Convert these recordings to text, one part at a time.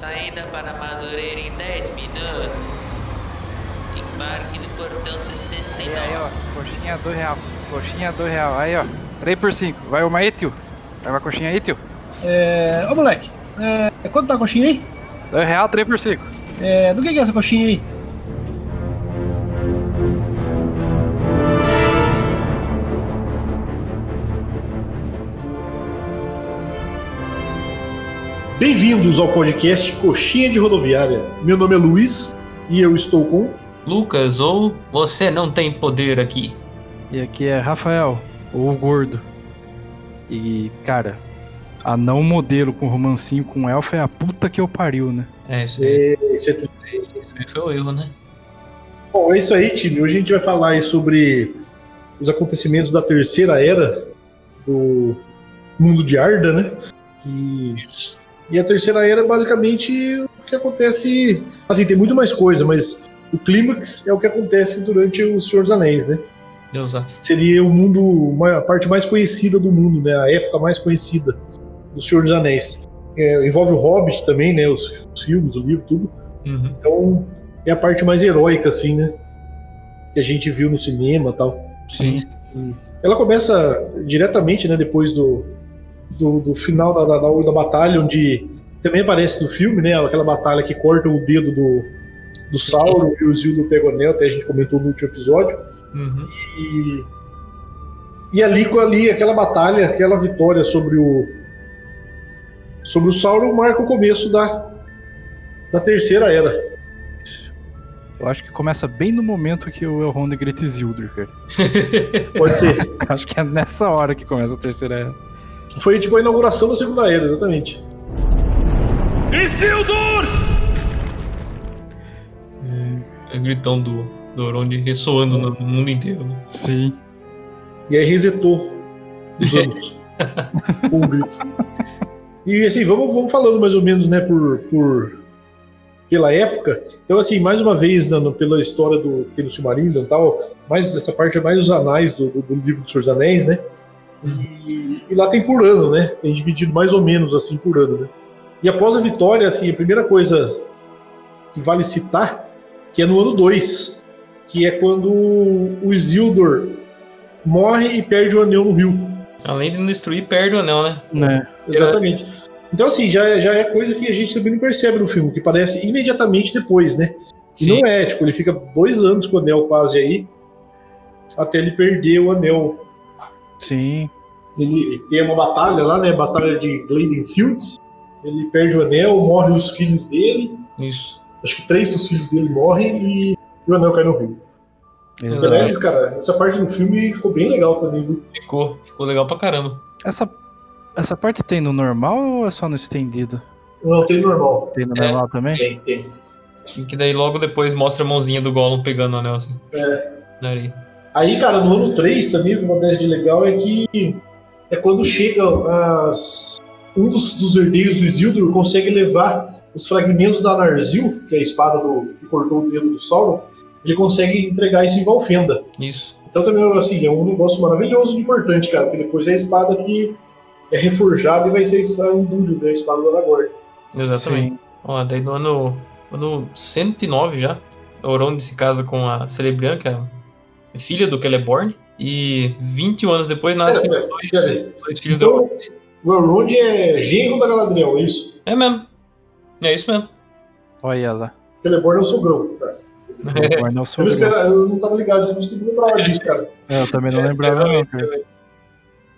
Saída para Madureira em 10 minutos. Embarque no portão 69. Aí, aí, ó. Coxinha 2 real. Coxinha 2 real. Aí, ó. 3 por 5. Vai uma aí, tio. Vai uma coxinha aí, tio. É. Ô moleque, é, quanto tá a coxinha aí? 2 real, 3 por 5. É, do que, que é essa coxinha aí? Bem-vindos ao podcast Coxinha de Rodoviária. Meu nome é Luiz e eu estou com. Lucas, ou você não tem poder aqui? E aqui é Rafael, o gordo. E, cara, a não modelo com romancinho com elfo é a puta que eu pariu, né? É, isso aí, Esse é isso aí foi o erro, né? Bom, é isso aí, time. Hoje a gente vai falar aí sobre os acontecimentos da terceira era do mundo de Arda, né? E, e a terceira era é basicamente o que acontece. Assim, tem muito mais coisa, mas o clímax é o que acontece durante o Senhor dos Anéis, né? Exato. Seria o mundo, a parte mais conhecida do mundo, né? A época mais conhecida do Senhor dos Anéis. É, envolve o Hobbit também, né? Os, os filmes, o livro, tudo. Uhum. Então é a parte mais heróica, assim, né? Que a gente viu no cinema e tal. Sim. Ela começa diretamente, né? Depois do, do, do final da, da, da, da batalha, onde também aparece no filme, né? Aquela batalha que corta o dedo do, do Sauron e o Isildur pega o anel, até a gente comentou no último episódio. Uhum. E, e ali, com ali, aquela batalha, aquela vitória sobre o sobre o Sauron marca o começo da, da terceira era. Eu acho que começa bem no momento que o Elrond grita Isildur, cara. Pode ser. Acho que é nessa hora que começa a terceira era. Foi tipo a inauguração da segunda era, exatamente. É o gritão do, do Orond ressoando no mundo inteiro. né? Sim. E aí resetou os anos. com um grito. E assim, vamos, vamos falando mais ou menos, né, por, por pela época. Então, assim, mais uma vez, dando pela história do que tem no Silmarillion e tal, mais essa parte é mais os anais do, do, do livro dos Senhor dos Anéis, né? E, e lá tem por ano, né? Tem dividido mais ou menos assim por ano, né? E após a vitória, assim, a primeira coisa que vale citar, que é no ano 2, que é quando o Isildur morre e perde o anel no rio. Além de não destruir, perde o anel, né? Né? Exatamente. Então, assim, já, é- já é coisa que a gente também não percebe no filme, que parece imediatamente depois, né? E Sim. não é, tipo, ele fica dois anos com o anel quase aí, até ele perder o anel. Sim. Ele tem uma batalha lá, né? Batalha de Gladen Fields. Ele perde o anel, morrem os filhos dele. Isso. Acho que três dos filhos dele morrem e o anel cai no rio. Exato. Aliás, cara, essa parte do filme ficou bem legal também, viu? Ficou, ficou legal pra caramba. Essa, essa parte tem no normal ou é só no estendido? Não, tem normal. Tem no É. normal também? Tem, tem. E que daí logo depois mostra a mãozinha do Gollum pegando o anel assim. É. Aí, cara, no ano 3 também, o que acontece de legal é que é quando chegam as. Um dos, dos herdeiros do Isildur consegue levar os fragmentos da Narzil, que é a espada do, que cortou o dedo do Sauron, ele consegue entregar isso em Valfenda. Isso. Então também, assim, é um negócio maravilhoso e importante, cara, porque depois é a espada que é reforjada e vai ser a Endúrio, né, a espada do Aragorn. Exatamente. Sim. Ó, daí no ano, ano 109 já, o Elrond se casa com a Celebrian, que é filha do Celeborn. E 21 anos depois nascem Pera, dois, pera aí. dois filhos do Então, o Elrond é genro da Galadriel, é isso? É mesmo. É isso mesmo. Olha lá. Celeborn é o sogrão, tá? É. Agora não Eu não, eu. tava ligado, eu não lembrava disso, cara. É, Eu também não lembrava, não, cara.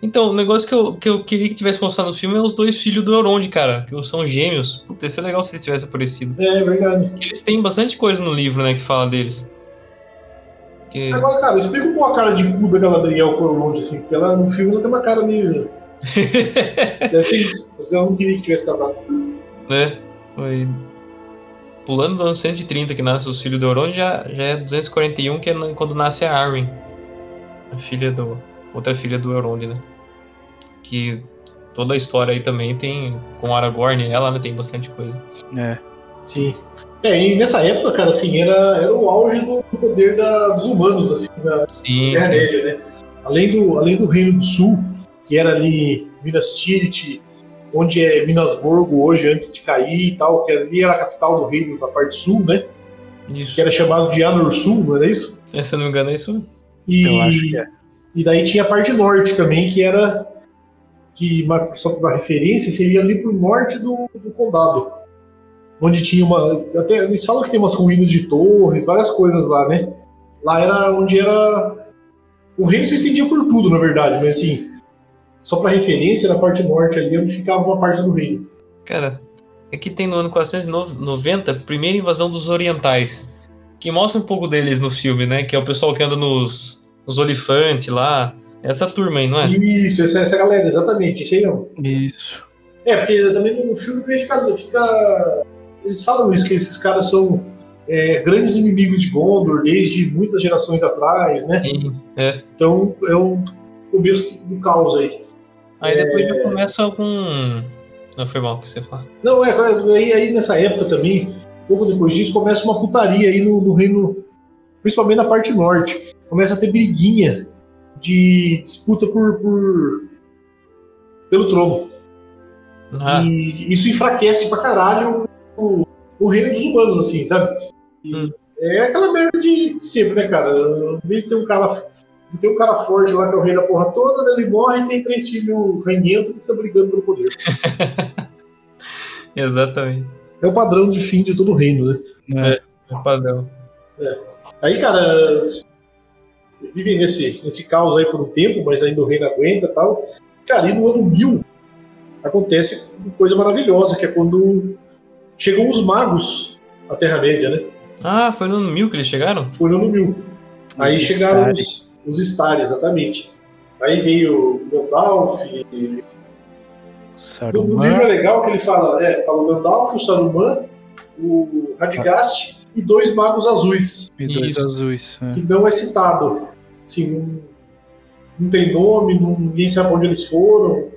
Então, o negócio que eu, que eu queria que tivesse mostrado no filme é os dois filhos do Elrond, cara, que são gêmeos. Puta, ia ser legal se eles tivessem aparecido. É, é verdade. Porque Eles têm bastante coisa no livro, né, que fala deles. Que... Agora, cara, explica um pouco a cara de cu da Galadriel com o Elrond, assim, porque ela, no filme ela tem uma cara meio. Deve ser isso. Você não queria que tivesse casado. né? Foi... Pulando dos anos 130 que nasce os filhos do Elrond, já, já é 241 que é quando nasce a Arwen. A filha do... Outra filha do Elrond, né? Que toda a história aí também tem... Com Aragorn e ela, né? Tem bastante coisa. É. Sim. É, e nessa época, cara, assim, era, era o auge do poder da- dos humanos, assim, na Sim, Terra. Média, né? Além do, além do Reino do Sul, que era ali Minas Tirith onde é Minasburgo hoje, antes de cair e tal, que ali era a capital do reino da parte sul, né? Isso. Que era chamado de Anor Sul, não era isso? É, Se eu não me engano, é isso. E, Eu acho que é. e daí tinha a parte norte também, que era. que Só para referência, seria ali pro norte do, do condado. Onde tinha uma. Até, eles falam que tem umas ruínas de torres, várias coisas lá, né? Lá era onde era. O reino se estendia por tudo, na verdade, mas assim. Só para referência, na parte norte ali, onde ficava uma parte do reino. Cara, aqui tem no ano 490 a primeira invasão dos orientais. Que mostra um pouco deles no filme, né? Que é o pessoal que anda nos, nos olifantes lá. Essa turma aí, não é? Isso, essa, essa galera, exatamente, isso aí não. Isso. É, porque também no filme fica, fica- Eles falam isso, que esses caras são é, grandes inimigos de Gondor desde muitas gerações atrás, né? É. Então é o começo do caos aí. Aí depois já começa com. Não foi mal o que você fala. Não, é, aí, aí nessa época também, pouco depois disso, começa uma putaria aí no, no reino, principalmente na parte norte. Começa a ter briguinha de disputa por, por pelo trono. Ah, E isso enfraquece pra caralho o, o reino dos humanos, assim, sabe? Hum. É aquela merda de sempre, né, cara? Em vez de ter um cara. Tem um cara forte lá que é o rei da porra toda, né, ele morre e tem três filhos ranhentos que ficam brigando pelo poder. exatamente. É o padrão de fim de todo o reino, né? né? É o padrão. Aí, cara, vivem nesse, nesse caos aí por um tempo, mas ainda o reino aguenta e tal. Cara, e no ano 1000 acontece uma coisa maravilhosa, que é quando chegam os magos à Terra-média, né? Ah, foi no ano 1000 que eles chegaram? Foi no ano 1000. Aí Os chegaram Istari. os, os Star, exatamente. Aí veio o Gandalf. e- No, no livro é Saruman. legal que ele fala, é, fala o Gandalf, o Saruman, o Radgast e dois magos azuis. E dois Isso. azuis. é. que não é citado. Assim, não, não tem nome, não- ninguém sabe onde eles foram.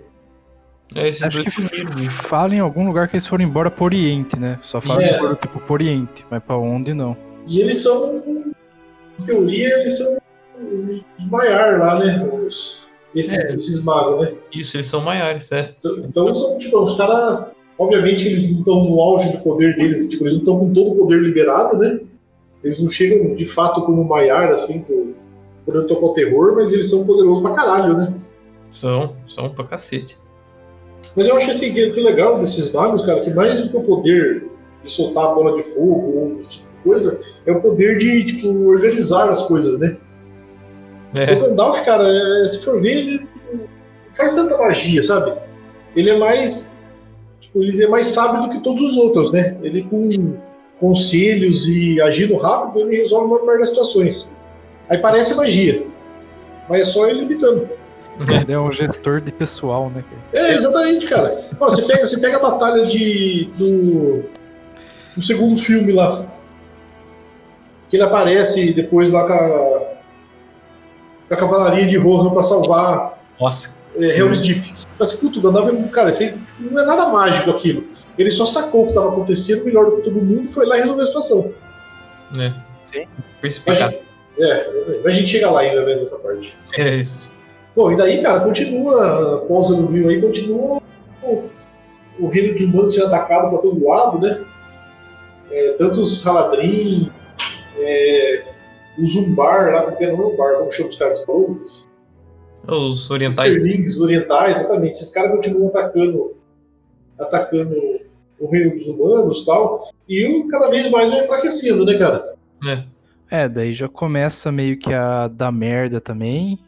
É, esses Acho dois que primeiros. né? fala em algum lugar que eles foram embora pro Oriente, né? Só fala É. que eles foram tipo pro Oriente, mas pra onde não. E eles são, em teoria, eles são os, Maiar lá, né? Os, esses, É. esses magos, né? Isso, eles são maiores, é. Então são, tipo, os caras. Obviamente eles não estão no auge do poder deles, tipo, eles não estão com todo o poder liberado, né? Eles não chegam de fato como Maiar, assim, por- podendo tocar o terror, mas eles são poderosos pra caralho, né? São, são pra cacete. Mas eu acho assim que o que é legal desses magos, cara, que mais do que o poder de soltar a bola de fogo ou esse tipo de coisa, é o poder de tipo, organizar as coisas, né? É, O Gandalf, cara, é, se for ver, ele faz tanta magia, sabe? Ele é mais. Tipo, ele é mais sábio do que todos os outros, né? Ele com conselhos e agindo rápido, ele resolve uma parte das situações. Aí parece magia. Mas é só ele imitando. Ele é um gestor de pessoal, né? É, exatamente, cara. Ó, você, pega, você pega a batalha de, do, do segundo filme lá. Que ele aparece depois lá com a, com a cavalaria de Rohan pra salvar nossa. é, Helm's Deep. Assim, puto, Gandalf é, cara, fez, não é nada mágico aquilo. Ele só sacou o que estava acontecendo melhor do que todo mundo foi lá resolver a situação. né? Sim. Precipitado. É, exatamente. Mas a gente chega lá ainda, né, nessa parte. É isso. Bom, e daí, cara, continua, após o ano 1000 aí, continua o, o reino dos humanos sendo atacado para todo lado, né? É, tanto os Haladrim, é, o Zumbar lá, porque não é Zumbar, como chama os caras? Os Os orientais. Os orientais, exatamente. Esses caras continuam atacando, atacando o reino dos humanos e tal. E o cada vez mais é enfraquecendo, né, cara? É, daí já começa meio que a dar merda também.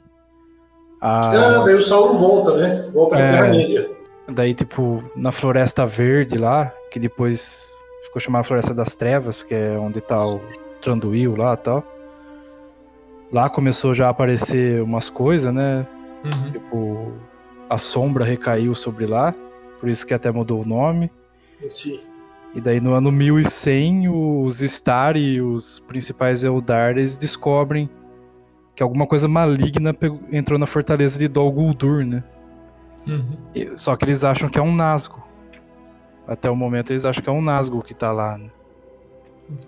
Ah, A, daí o Sauron volta, né? Volta pra É. Terra-média. daí, tipo, na Floresta Verde lá, que depois ficou chamada Floresta das Trevas, que é onde tá o Tranduil lá e tal. Lá começou já a aparecer umas coisas, né? Uhum. Tipo, a sombra recaiu sobre lá, por isso que até mudou o nome. Sim. E daí no ano 1100, os Star e os principais Eldar, eles descobrem que alguma coisa maligna pegou- entrou na fortaleza de Dol Guldur, né? Uhum. E- Só que eles acham que é um Nazgûl. Até o momento eles acham que é um Nazgûl que tá lá, né?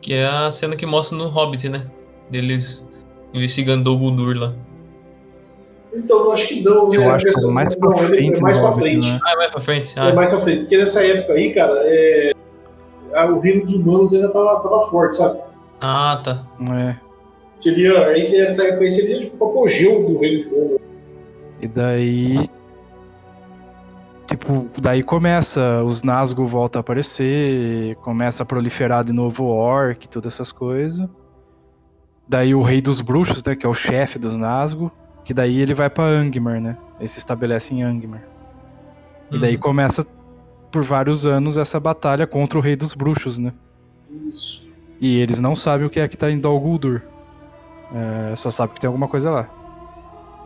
Que é a cena que mostra no Hobbit, né? Deles investigando o Guldur lá. Então, eu acho que não, né? Eu acho que é mais pra frente É mais pra frente. né? Ah, pra frente. É mais pra frente. Porque nessa época aí, cara, é, a- o reino dos humanos ainda tava, tava forte, sabe? ah tá. É. Seria, aí, essa aí seria tipo o apogeu do reino de Roma. E daí. Tipo, daí começa, os Nazgûl voltam a aparecer, começa a proliferar de novo o Orc, todas essas coisas. Daí o Rei dos Bruxos, né, que é o chefe dos Nazgûl, que daí ele vai pra Angmar, né? Ele se estabelece em Angmar. E daí Uhum. começa por vários anos essa batalha contra o Rei dos Bruxos, né? Isso. E eles não sabem o que é que tá em Dol Guldur. É, só sabe que tem alguma coisa lá.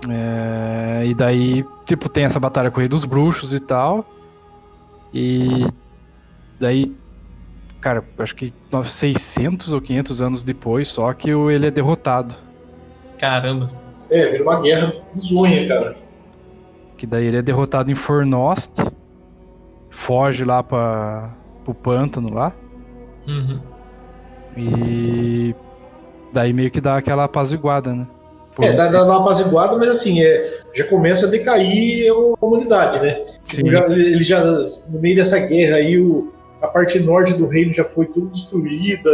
É, e daí, tipo, tem essa batalha com o Rei dos Bruxos e tal. E daí, cara, acho que 600 ou 500 anos depois, só que o- ele é derrotado. Caramba. É, vira uma guerra bizonha, cara. Que daí ele é derrotado em Fornost, foge lá para pro pântano lá. Uhum. E daí meio que dá aquela apaziguada, né? Por- É, dá, dá uma apaziguada, mas assim, é, já começa a decair a humanidade, né? Sim. Tipo, já- ele já, no meio dessa guerra aí, o- a parte norte do reino já foi tudo destruída,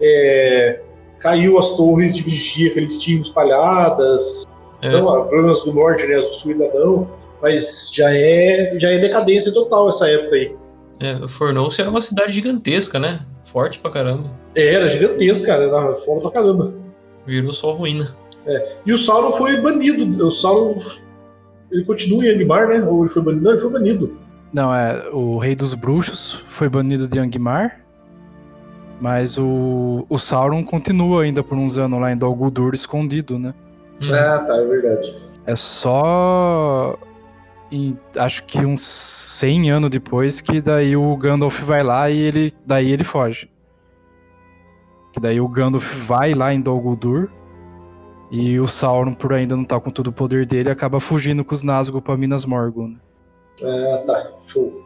é, caiu as torres de vigia que eles tinham espalhadas, É. não, problemas do norte, né, as do sul ainda não, mas já é, já é decadência total essa época aí. É, Fornou-se era uma cidade gigantesca, né? Forte pra caramba. É, era gigantesca, cara, era foda pra caramba. Virou só ruína. E o Sauron foi banido, o Sauron, ele continua em Angmar, né, ou ele foi banido? Não, ele foi banido. Não, é. O Rei dos Bruxos foi banido de Angmar. Mas o, o Sauron continua ainda por uns anos lá em Dol Guldur escondido, né? Ah, tá, é verdade. É só. em- acho que uns 100 anos depois que daí o Gandalf vai lá e ele daí ele foge. Que daí o Gandalf vai lá em Dol Guldur e o Sauron por ainda não tá com todo o poder dele acaba fugindo com os Nazgûl pra Minas Morgul. Né? Ah, tá, show.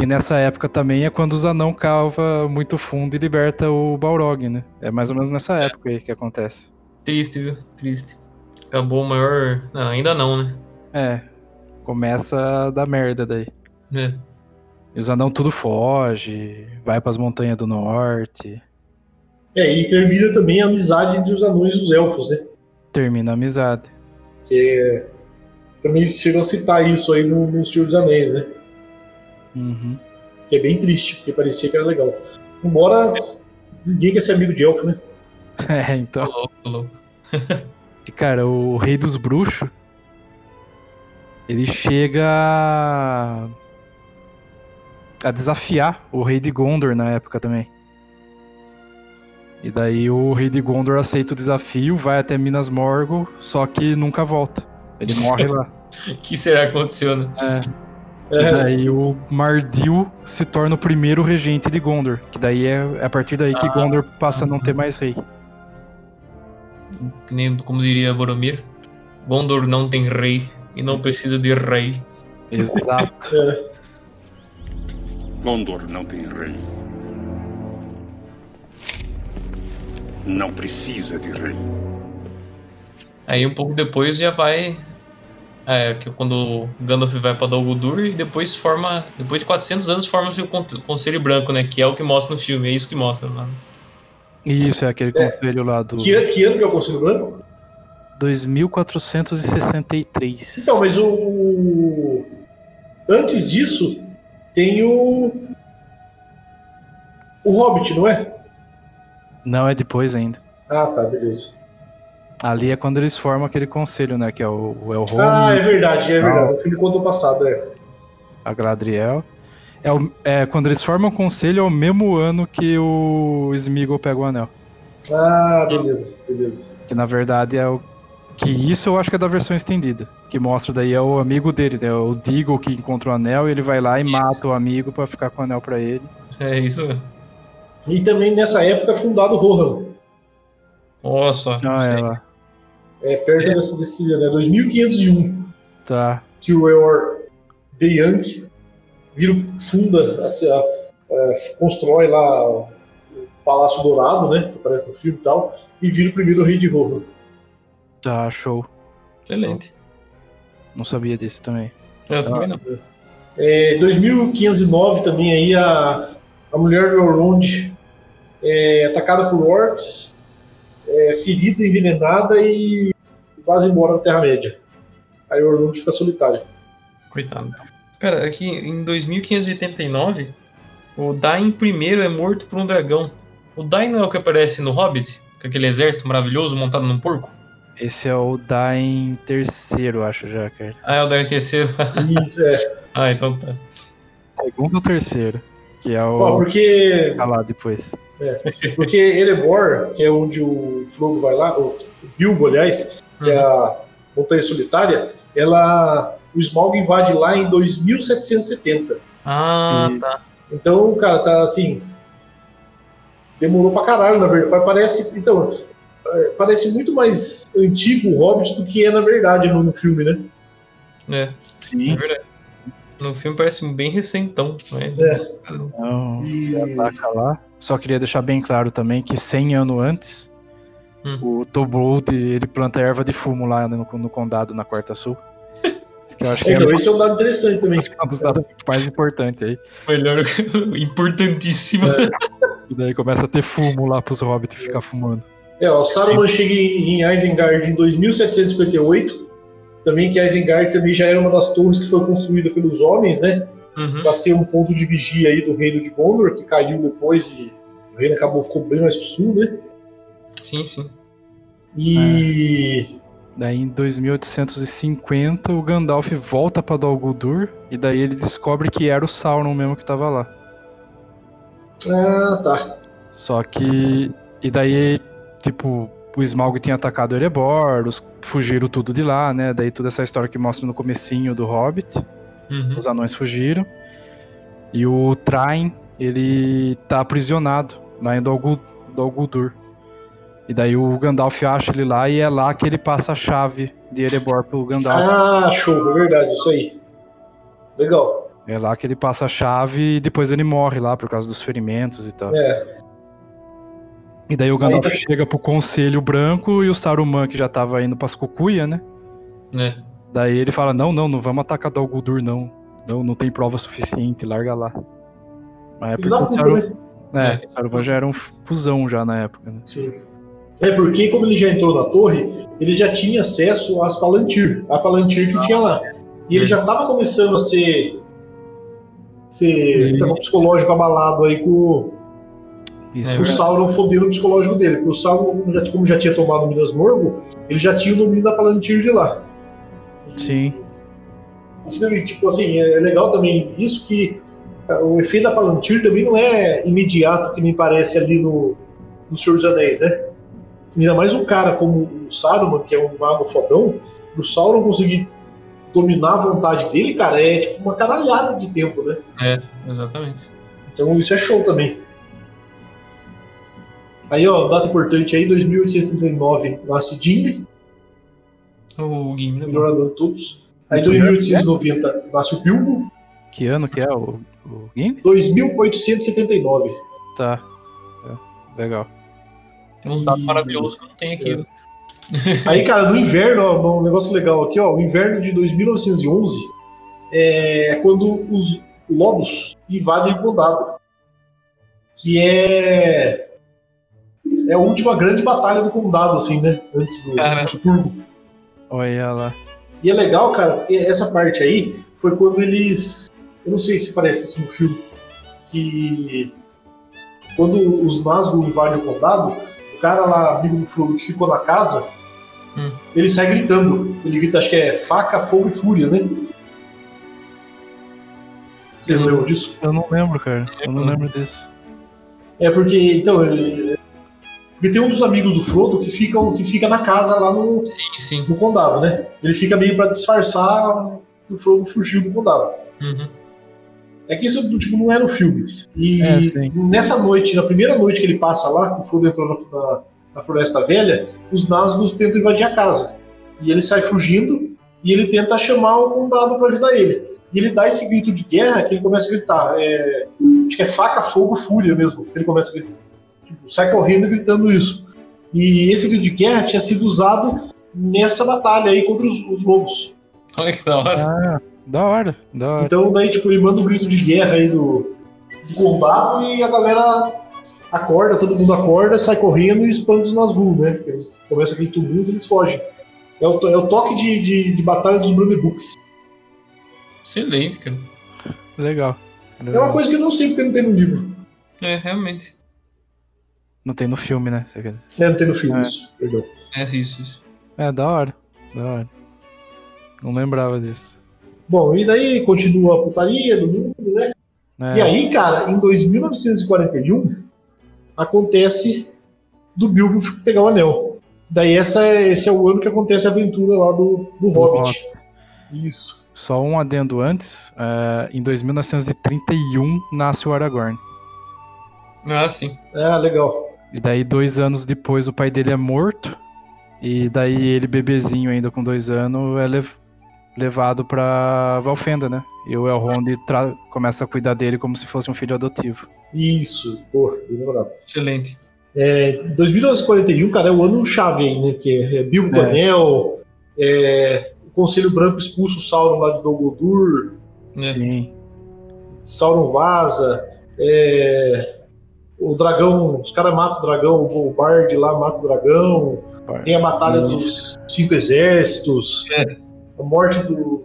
E nessa época também é quando os anão cava muito fundo e liberta o Balrog, né? É mais ou menos nessa época aí que acontece. Triste, viu? Triste. Acabou o maior. Não, ainda não, né? É, começa a dar merda daí. É. E os anão tudo foge, vai pras montanhas do norte, É, e termina também a amizade entre os anões e os elfos, né? termina a amizade. Que é- também chegam a citar isso aí no, no Senhor dos Anéis, né? Uhum. Que é bem triste, porque parecia que era legal. Embora ninguém quer ser amigo de elfo, né? É, então. E cara, o rei dos bruxos, ele chega a- a desafiar o rei de Gondor na época também. E daí o rei de Gondor aceita o desafio, vai até Minas Morgul, só que nunca volta. Ele morre lá. O que será que aconteceu, né? E É, daí o Mardil se torna o primeiro regente de Gondor. Que daí é, é a partir daí que Ah. Gondor passa a não ter mais rei. Que nem, como diria Boromir, Gondor não tem rei e não precisa de rei. Exato. é. Gondor não tem rei. Não precisa de rei. Aí um pouco depois já vai. É, que quando o Gandalf vai pra Dol Guldur e depois forma. Depois de 400 anos forma-se o Con- Conselho Branco, né? Que é o que mostra no filme, é isso que mostra lá. E Isso é aquele conselho lá do Que, que ano que é o Conselho Branco? 2463. Então, mas o- Antes disso, tem o. O Hobbit, não é? Não, é depois ainda. Ah, tá, beleza. Ali é quando eles formam aquele conselho, né? Que é o, o Elrond, Ah, é verdade, é Ah. verdade. O filme contou passado, é. a Gladriel. É, o- é quando eles formam o conselho, é o mesmo ano que o Smeagol pega o anel. Ah, beleza, beleza. Que na verdade é o. Que isso eu acho que é da versão estendida. Que mostra daí é o amigo dele, né? O Deagle que encontra o anel e ele vai lá e mata o amigo pra ficar com o anel pra ele. É isso mesmo. E também nessa época é fundado Rohan. Nossa. Ah, é lá. É perto desse, desse né, 2501. Tá. que o Eor The Young vira, funda, assim, a- a- constrói lá o Palácio Dourado, né? Que aparece no filme e tal, e vira o primeiro rei de Rohan. Tá, show. Excelente. Não sabia disso também. Eu também não. É, 2509 também aí a, a mulher do Elrond é atacada por orcs, é, ferida, envenenada e vaza embora da Terra-média. Aí o Elrond fica solitário. Coitado. Cara, aqui em 2589, o Dain primeiro é morto por um dragão. O Dain não é o que aparece no Hobbit? Com aquele exército maravilhoso montado num porco? Esse é o Dain terceiro, acho já, cara. Ah, é o Dain terceiro. Isso, é. ah, então tá. Segundo ou terceiro? Que é Ó, o. porque, Fica lá depois. porque Erebor, que é onde o Frodo vai lá, o Bilbo, aliás, que é a Montanha Solitária, ela. O Smaug invade lá em 2770. Ah, E- tá. Então, cara, tá assim. Demorou pra caralho, na verdade. Parece. Então, é, parece muito mais antigo o Hobbit do que é na verdade no, no filme, né? É, é Sim. verdade. No filme parece bem recentão, né? É. Então, E, ataca lá. Só queria deixar bem claro também que 100 anos antes, Hum. o Tobold, ele planta erva de fumo lá no, no condado, na Quarta Sul. Que eu acho que é então, esse é um dado interessante também. um dos dados mais importantes aí. Melhor, importantíssimo. E daí começa a ter fumo lá pros hobbits ficar fumando. É, ó, o Saruman chega em, em Isengard em 2758. Também que Isengard também já era uma das torres que foi construída pelos homens, né? Uhum. Pra ser um ponto de vigia aí do reino de Gondor, que caiu depois e o reino acabou ficou bem mais pro sul, né? Sim, sim. E. Daí em 2850 o Gandalf volta pra Dol Guldur e daí ele descobre que era o Sauron mesmo que tava lá. Ah, tá. Só que. E daí, tipo, o Smaug tinha atacado Erebor, os fugiram tudo de lá, né? Daí toda essa história que mostra no comecinho do Hobbit. Uhum. Os anões fugiram. E o Train, ele tá aprisionado lá em Dol Gul- Dol Guldur. E daí o Gandalf acha ele lá e é lá que ele passa a chave de Erebor pro Gandalf. Ah, show, é verdade, isso aí. Legal. É lá que ele passa a chave e depois ele morre lá por causa dos ferimentos e tal. É. E daí o Gandalf Aí tá- chega pro Conselho Branco e o Saruman, que já tava indo pras cucuia, né? É. Daí ele fala, não, não, não vamos atacar Dol Guldur, não. Não, não tem prova suficiente, larga lá. Mas é porque da o Saruman, é, o Saruman já era um fusão já na época, né? Sim. É porque, como ele já entrou na torre, ele já tinha acesso às Palantir, a Palantir que tinha lá. E ele já estava começando a ser. ser Ele- psicológico abalado aí com, Isso. É o verdade. Sauron fodendo o psicológico dele. Porque o Sauron, como já, como já tinha tomado Minas Morgul, ele já tinha o domínio da Palantir de lá. Sim. Tipo assim, é legal também isso que ah, o efeito da Palantir também não é imediato, que me parece ali no, no Senhor dos Anéis, né? Ainda mais um cara como o Saruman, que é um mago fodão, o Sauron conseguir dominar a vontade dele, cara, é tipo uma caralhada de tempo, né? É, exatamente. Então isso é show também. Aí, ó, data importante aí, 2839 nasce Gimli, O Gimli é bom. melhorador de todos. Aí Que ano que é? 2890 nasce o Bilbo, Que ano que é o, o game? 2879. Tá. É, legal. Tem uns dados maravilhosos que eu não tenho aqui. né? Aí, cara, no inverno, ó, um negócio legal aqui, ó, o inverno de 2911 é quando os lobos invadem o condado, que é é a última grande batalha do condado, assim, né? Antes do expurgo. Olha lá. E é legal, cara, porque essa parte aí foi quando eles. Eu não sei se parece isso no filme. Que. Quando os Nazgûl invadem o condado, o cara lá, amigo do Frodo, que ficou na casa, Hum. ele sai gritando. Ele grita, acho que é faca, fogo e fúria, né? Vocês lembram disso? Eu não lembro, cara. Eu não lembro disso. É porque, então, ele. Porque tem um dos amigos do Frodo que fica, que fica na casa lá no, Sim, sim. no condado, né? Ele fica meio pra disfarçar que o Frodo fugiu do condado. Uhum. É que isso tipo, não é no filme. E É, nessa noite, na primeira noite que ele passa lá, que o Frodo entrou na, na, na Floresta Velha, os Nazgûl tentam invadir a casa. E ele sai fugindo e ele tenta chamar o condado para ajudar ele. E ele dá esse grito de guerra que ele começa a gritar. é, acho que é faca, fogo, fúria mesmo. que Ele começa a gritar. Tipo, sai correndo gritando isso. E esse grito de guerra tinha sido usado nessa batalha aí contra os, os lobos. Olha que da hora. Ah, da hora, da hora. Então daí, tipo, ele manda um grito de guerra aí do, do combate e a galera acorda, todo mundo acorda, sai correndo e expande os Nazgûl, né? Eles começa aquele tumulto e eles fogem. É o, é o toque de, de, de batalha dos Brandebooks. Excelente, cara. Legal. É uma coisa que eu não sei porque não tem no livro. É, realmente. Não tem no filme, né? Você quer- É, não tem no filme É. isso, perdão. É isso, isso. É, da hora. Da hora. Não lembrava disso. Bom, e daí continua a putaria do mundo, né? É, E aí, cara, em 2941, acontece do Bilbo pegar o anel. Daí essa é, esse é o ano que acontece a aventura lá do, do Hobbit. Isso. Só um adendo antes. é, em 2931 nasce o Aragorn. Ah, sim. Ah, legal. E daí, dois anos depois, o pai dele é morto. E daí, ele, bebezinho ainda com dois anos, é lev- levado pra Valfenda, né? E o Elrond começa a cuidar dele como se fosse um filho adotivo. Isso. Pô, bem lembrado. Excelente. É, 2941, cara, é o ano chave aí, né? Que é Bilbo É. anel, é, o Conselho Branco expulsa o Sauron lá de Dol Guldur, É. Sim. Sauron vaza, é, o dragão, os caras matam o dragão, o Bard lá mata o dragão, tem a batalha dos cinco exércitos, É. a morte do,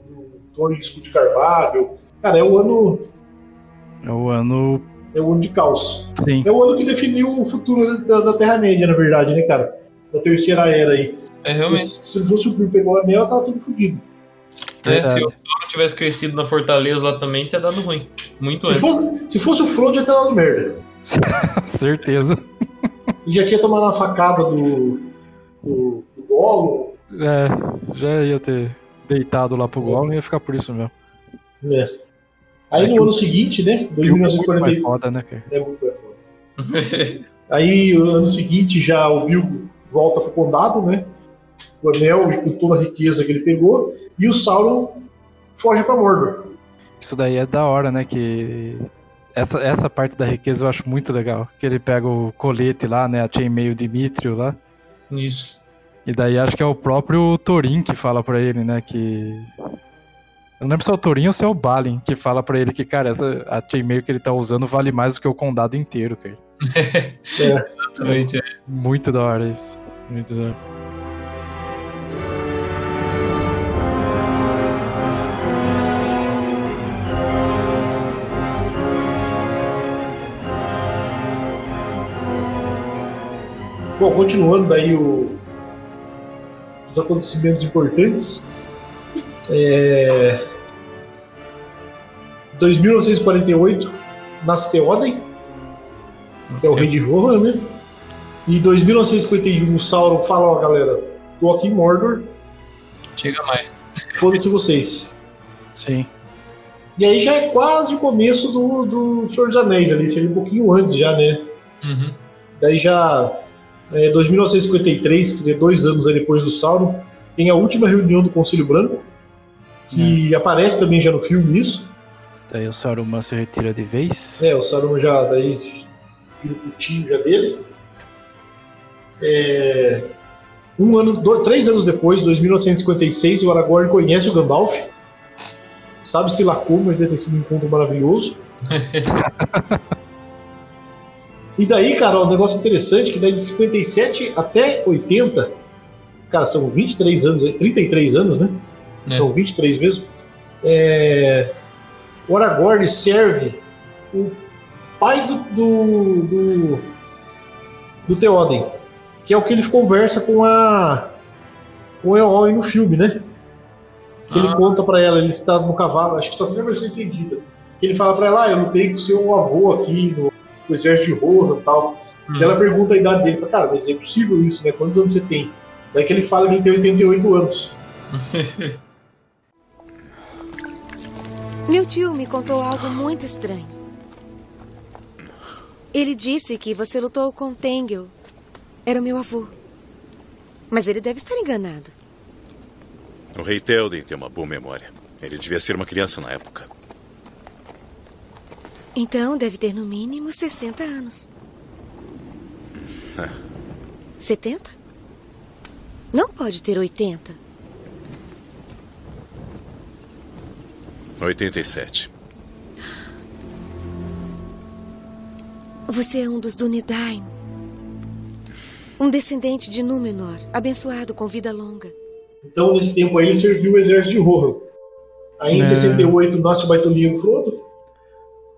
Escudo de Carvalho. Cara, é o ano, É o ano. é o ano de caos. Sim. É o ano que definiu o futuro da, da Terra-média, na verdade, né, cara? Da terceira era aí. É realmente. Se fosse o Bill pegou o anel, tava tudo fodido. Verdade. Se o Sauron tivesse crescido na fortaleza lá também, tinha dado ruim. Muito Se, antes. for- se fosse o Frodo, ia ter dado merda. Certeza. E já tinha tomado uma facada do, do, do Golo. É, já ia ter deitado lá pro Gollum e ia ficar por isso mesmo. né? Aí É no ano seguinte, né? Bilbo é muito mais 2941. foda, né, cara? É muito mais foda. Aí, no ano seguinte, já o Bilbo volta pro condado, né? O anel e com toda a riqueza que ele pegou. E o Sauron foge pra Mordor. Isso daí é da hora, né? Que. Essa, essa parte da riqueza eu acho muito legal. Que ele pega o colete lá, né? A chainmail Dimitrio lá. Isso. E daí acho que é o próprio Thorin que fala pra ele, né? Que. Eu não lembro se é o Thorin ou se é o Balin que fala pra ele que, cara, essa, a chainmail que ele tá usando vale mais do que o condado inteiro, cara. É. Exatamente. é. Muito da hora isso. Muito da hora. Bom, continuando daí o- os acontecimentos importantes. É... 2948 nasce Theoden, que é o rei de Rohan, né? E 2951 o Sauron fala, ó galera, tô aqui em Mordor, Chega mais. foda-se vocês. Sim. E aí já é quase o começo do, do Senhor dos Anéis ali, seria um pouquinho antes já, né? Uhum. Daí já, é, 2953, que é dois anos depois do Sauron, tem a última reunião do Conselho Branco, que aparece também já no filme isso. Daí o Saruman se retira de vez. É, o Sauron já, daí, vira o putinho já dele. É, um ano, dois, três anos depois, 2956, o Aragorn conhece o Gandalf. Sabe-se lá como, mas deve ter sido um encontro maravilhoso. E daí, cara, um negócio interessante que daí de 57 até 80, cara, são 23 anos, 33 anos, né? É. Não, 23 mesmo. É, o Aragorn serve o pai do, do, do, do Theoden, que é o que ele conversa com a com o Eowyn no filme, né? Que ele Ah. conta pra ela, ele está no cavalo, acho que só tem a versão estendida. Que ele fala pra ela, ah, eu lutei com seu avô aqui no, no exército de Rohan e tal. E ela pergunta a idade dele, fala, cara, mas é possível isso, né? Quantos anos você tem? Daí que ele fala que ele tem 88 anos. Meu tio me contou algo muito estranho. Ele disse que você lutou com Tengel. Era o meu avô. Mas ele deve estar enganado. O rei Telden tem uma boa memória. Ele devia ser uma criança na época. Então deve ter no mínimo 60 anos. 70? Não pode ter 80. 87. Você é um dos Dunedain. Um descendente de Númenor, abençoado com vida longa. Então, nesse tempo aí, ele serviu o exército de Rohan. Aí, em É. 68, nasce o baitolinho Frodo.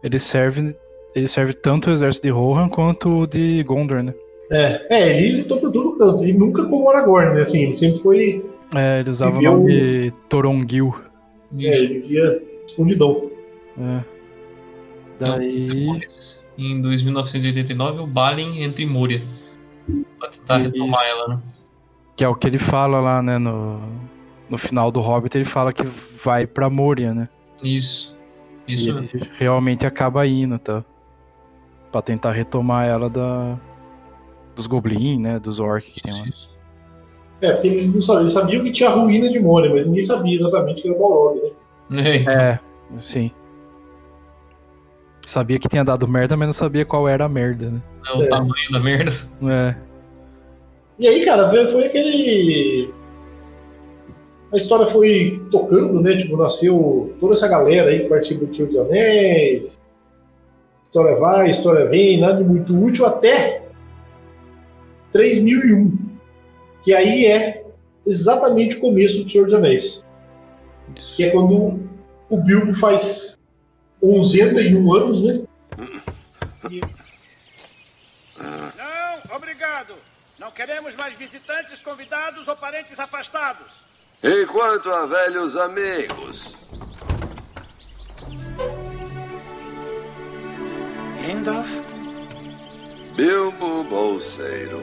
Ele serve, ele serve tanto o exército de Rohan quanto o de Gondor, né? É, é, ele lutou por todo canto. E nunca como Aragorn, né? Assim, ele sempre foi. É, ele usava o nome Torongil. É, ele via escondidão. É. Daí. Depois, em 2989, o Balin entra em Múria. Pra tentar Isso. retomar ela, né? Que é o que ele fala lá, né? No, no final do Hobbit, ele fala que vai pra Moria, né? Isso. Isso e ele realmente acaba indo, tá? Pra tentar retomar ela da, dos Goblin, né? Dos Orc que tem lá. É, porque eles não sabiam, eles sabiam que tinha a ruína de Moria, mas ninguém sabia exatamente que era o Balrog, né? É, então, É, sim. Sabia que tinha dado merda, mas não sabia qual era a merda, né? é o É. tamanho da merda. É. E aí, cara, foi aquele. A história foi tocando, né? Tipo, nasceu toda essa galera aí que participa do Senhor dos Anéis. História vai, história vem, nada de muito útil até 3001. Que aí é exatamente o começo do Senhor dos Anéis. Que é quando o Bilbo faz 1101 anos, né? Não, obrigado. Não queremos mais visitantes, convidados ou parentes afastados. Enquanto a velhos amigos. Gandalf? Bilbo Bolseiro.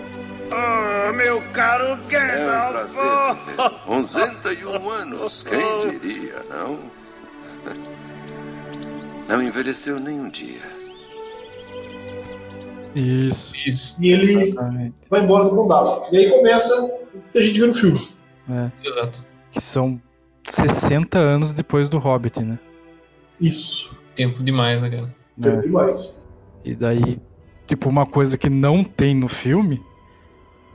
Oh, meu caro É um Gandalf. prazer. viver. 1101 anos, quem diria, não? Não envelheceu nem um dia. Isso. Isso, E ele exatamente. vai embora do condado. E aí começa o que a gente vê no filme. É. exato. Que são 60 anos depois do Hobbit, né? Isso. Tempo demais, né, cara? Tempo demais. E daí, tipo, uma coisa que não tem no filme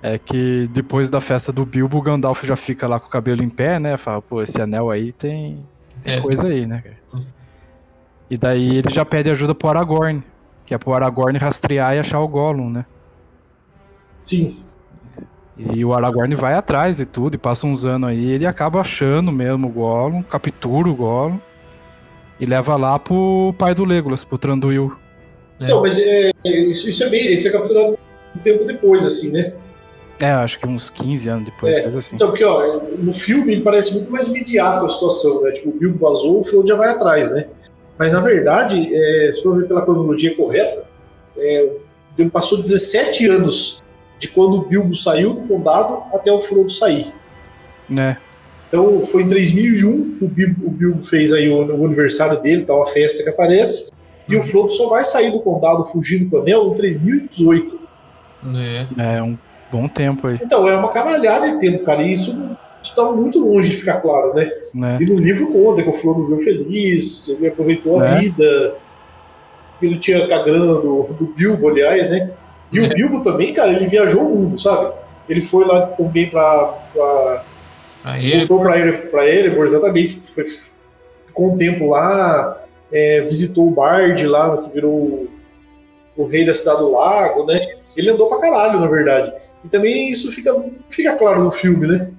é que depois da festa do Bilbo, o Gandalf já fica lá com o cabelo em pé, né? Fala, pô, esse anel aí tem, tem É. coisa aí, né, cara? E daí ele já pede ajuda pro Aragorn, que é pro Aragorn rastrear e achar o Gollum, né? Sim. E o Aragorn vai atrás e tudo, e passa uns anos aí, ele acaba achando mesmo o Gollum, captura o Gollum e leva lá pro pai do Legolas, pro Tranduil. Então, mas é, isso, isso é bem. Isso é capturado um tempo depois, assim, né? É, acho que uns 15 anos depois, É, coisa assim. Então, porque, ó, no filme ele parece muito mais imediato a situação, né? Tipo, o Bilbo vazou, o Frodo já vai atrás, né? Mas na verdade, é, se for ver pela cronologia correta, é, ele passou 17 anos de quando o Bilbo saiu do condado até o Frodo sair. Né? Então foi em 3001 que o Bilbo, o Bilbo fez aí o, o aniversário dele, tal, a festa que aparece. E o Frodo só vai sair do condado fugindo com o anel em 3018. É. É um bom tempo aí, Então é uma caralhada de tempo, cara. E isso está muito longe de ficar claro, né? né? E no livro conta que o Frodo viu feliz, ele aproveitou a É. vida, ele tinha a grana do, do Bilbo, aliás, né? E o É. Bilbo também, cara, ele viajou o mundo, sabe? Ele foi lá também pra. pra Aí ele voltou pra, Ere- pra Erebor, exatamente. Foi, ficou um tempo lá, é, visitou o Bard lá, que virou o, o rei da cidade do lago, né? Ele andou pra caralho, na verdade. E também isso fica, fica claro no filme, né?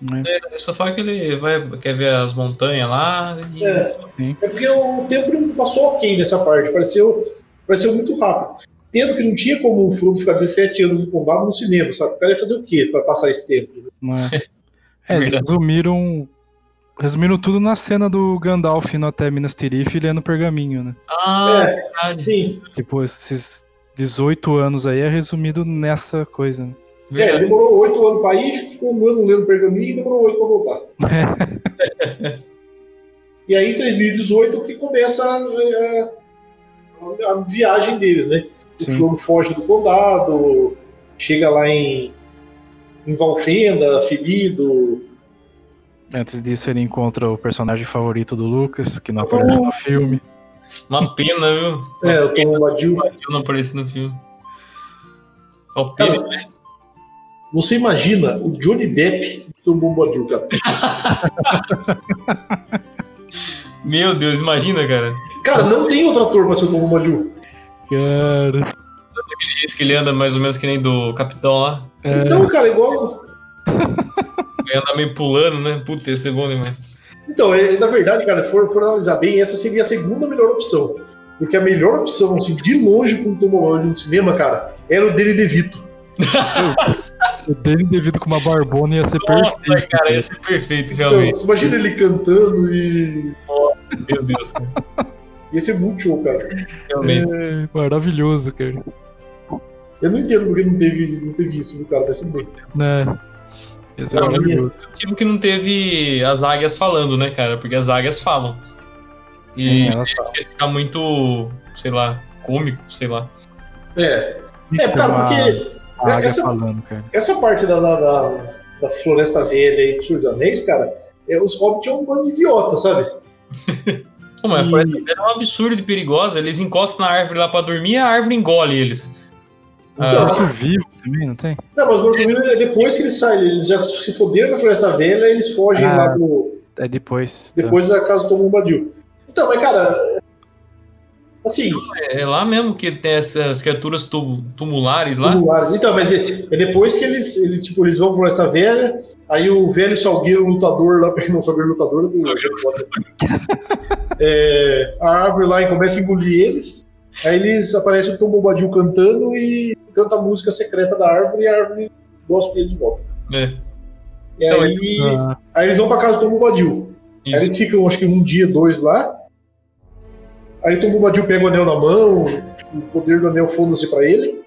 né? só fala que ele vai, quer ver as montanhas lá e É. É porque o tempo não passou ok nessa parte, pareceu, pareceu muito rápido. Tendo que não tinha como o Frodo ficar 17 anos no combate no cinema, sabe? O cara ia fazer o quê pra passar esse tempo? Né? É, eles Verdade. resumiram. Resumiram tudo na cena do Gandalf indo até Minas Tirith e lendo pergaminho, né? Ah, É. verdade. Sim. Tipo, esses 18 anos aí é resumido nessa coisa, né? É, demorou 8 anos pra ir, ficou um ano lendo pergaminho e demorou 8 pra voltar. E aí, em 2018, que começa a, a- a viagem deles, né? O. Frodo foge do condado, chega lá em, em Valfenda, ferido. Antes disso, ele encontra o personagem favorito do Lucas, que não aparece no filme. Uma pena, viu? É, o Tom Bombadil. Eu não apareci no filme. Ó, pena, mas- Você imagina o Johnny Depp do Bombadil, cara. Meu Deus, imagina, cara. Cara, não tem outro ator pra ser o Tom Bombadil. Cara. Aquele jeito que ele anda mais ou menos que nem do Capitão lá. É, Então, cara, igual. Ele anda meio pulando, né? Puta, ia ser bom demais. Então, é, na verdade, cara, for, for analisar bem, essa seria a segunda melhor opção. Porque a melhor opção, assim, de longe com o Tom no cinema, cara, era o Danny DeVito. o dele devido com uma barbona ia ser Nossa, perfeito. cara, ia ser perfeito, Então, realmente. você imagina ele cantando e. Meu Deus, cara. Ia ser muito show, cara. Realmente. É, maravilhoso, cara. Eu não entendo porque não teve, não teve isso, viu, cara? Mas tudo bem. Né? Ia ser Não, maravilhoso. Tipo que não teve as águias falando, né, cara? Porque as águias falam. E falam. ia ficar muito, sei lá, cômico, sei lá. É. É, cara, uma- porque A águia essa- falando, cara. essa parte da, da, da, da Floresta Velha e dos Anéis, cara, é, os hobbits é um bando de idiota, sabe? Pô, mas a E- floresta velha é um absurdo de perigosa. Eles encostam na árvore lá pra dormir e a árvore engole eles. Não Ah, lá. Morto vivo também, não tem? Não, mas o Morto-Vivo, é depois que eles saem, eles já se foderam na Floresta Velha, eles fogem Ah. lá pro, É depois. tá. depois da casa do Bombadil. Então, mas, cara, assim, É lá mesmo que tem essas criaturas tu- tumulares lá. tumulares. Então, mas de- é depois que eles, eles, tipo, eles vão pra Floresta Velha, aí o velho Salgueiro lutador lá, pra quem não sabe, lutador do é, a árvore lá e começa a engolir eles. Aí eles aparecem o Tom Bombadil cantando e canta a música secreta da árvore e a árvore gospe ele de volta. É, E Então, aí, Ah, aí eles vão pra casa do Tom Bombadil. Aí isso. eles ficam, acho que um dia, dois lá. Aí o Tom Bombadil pega o anel na mão, tipo, o poder do anel foda-se pra ele.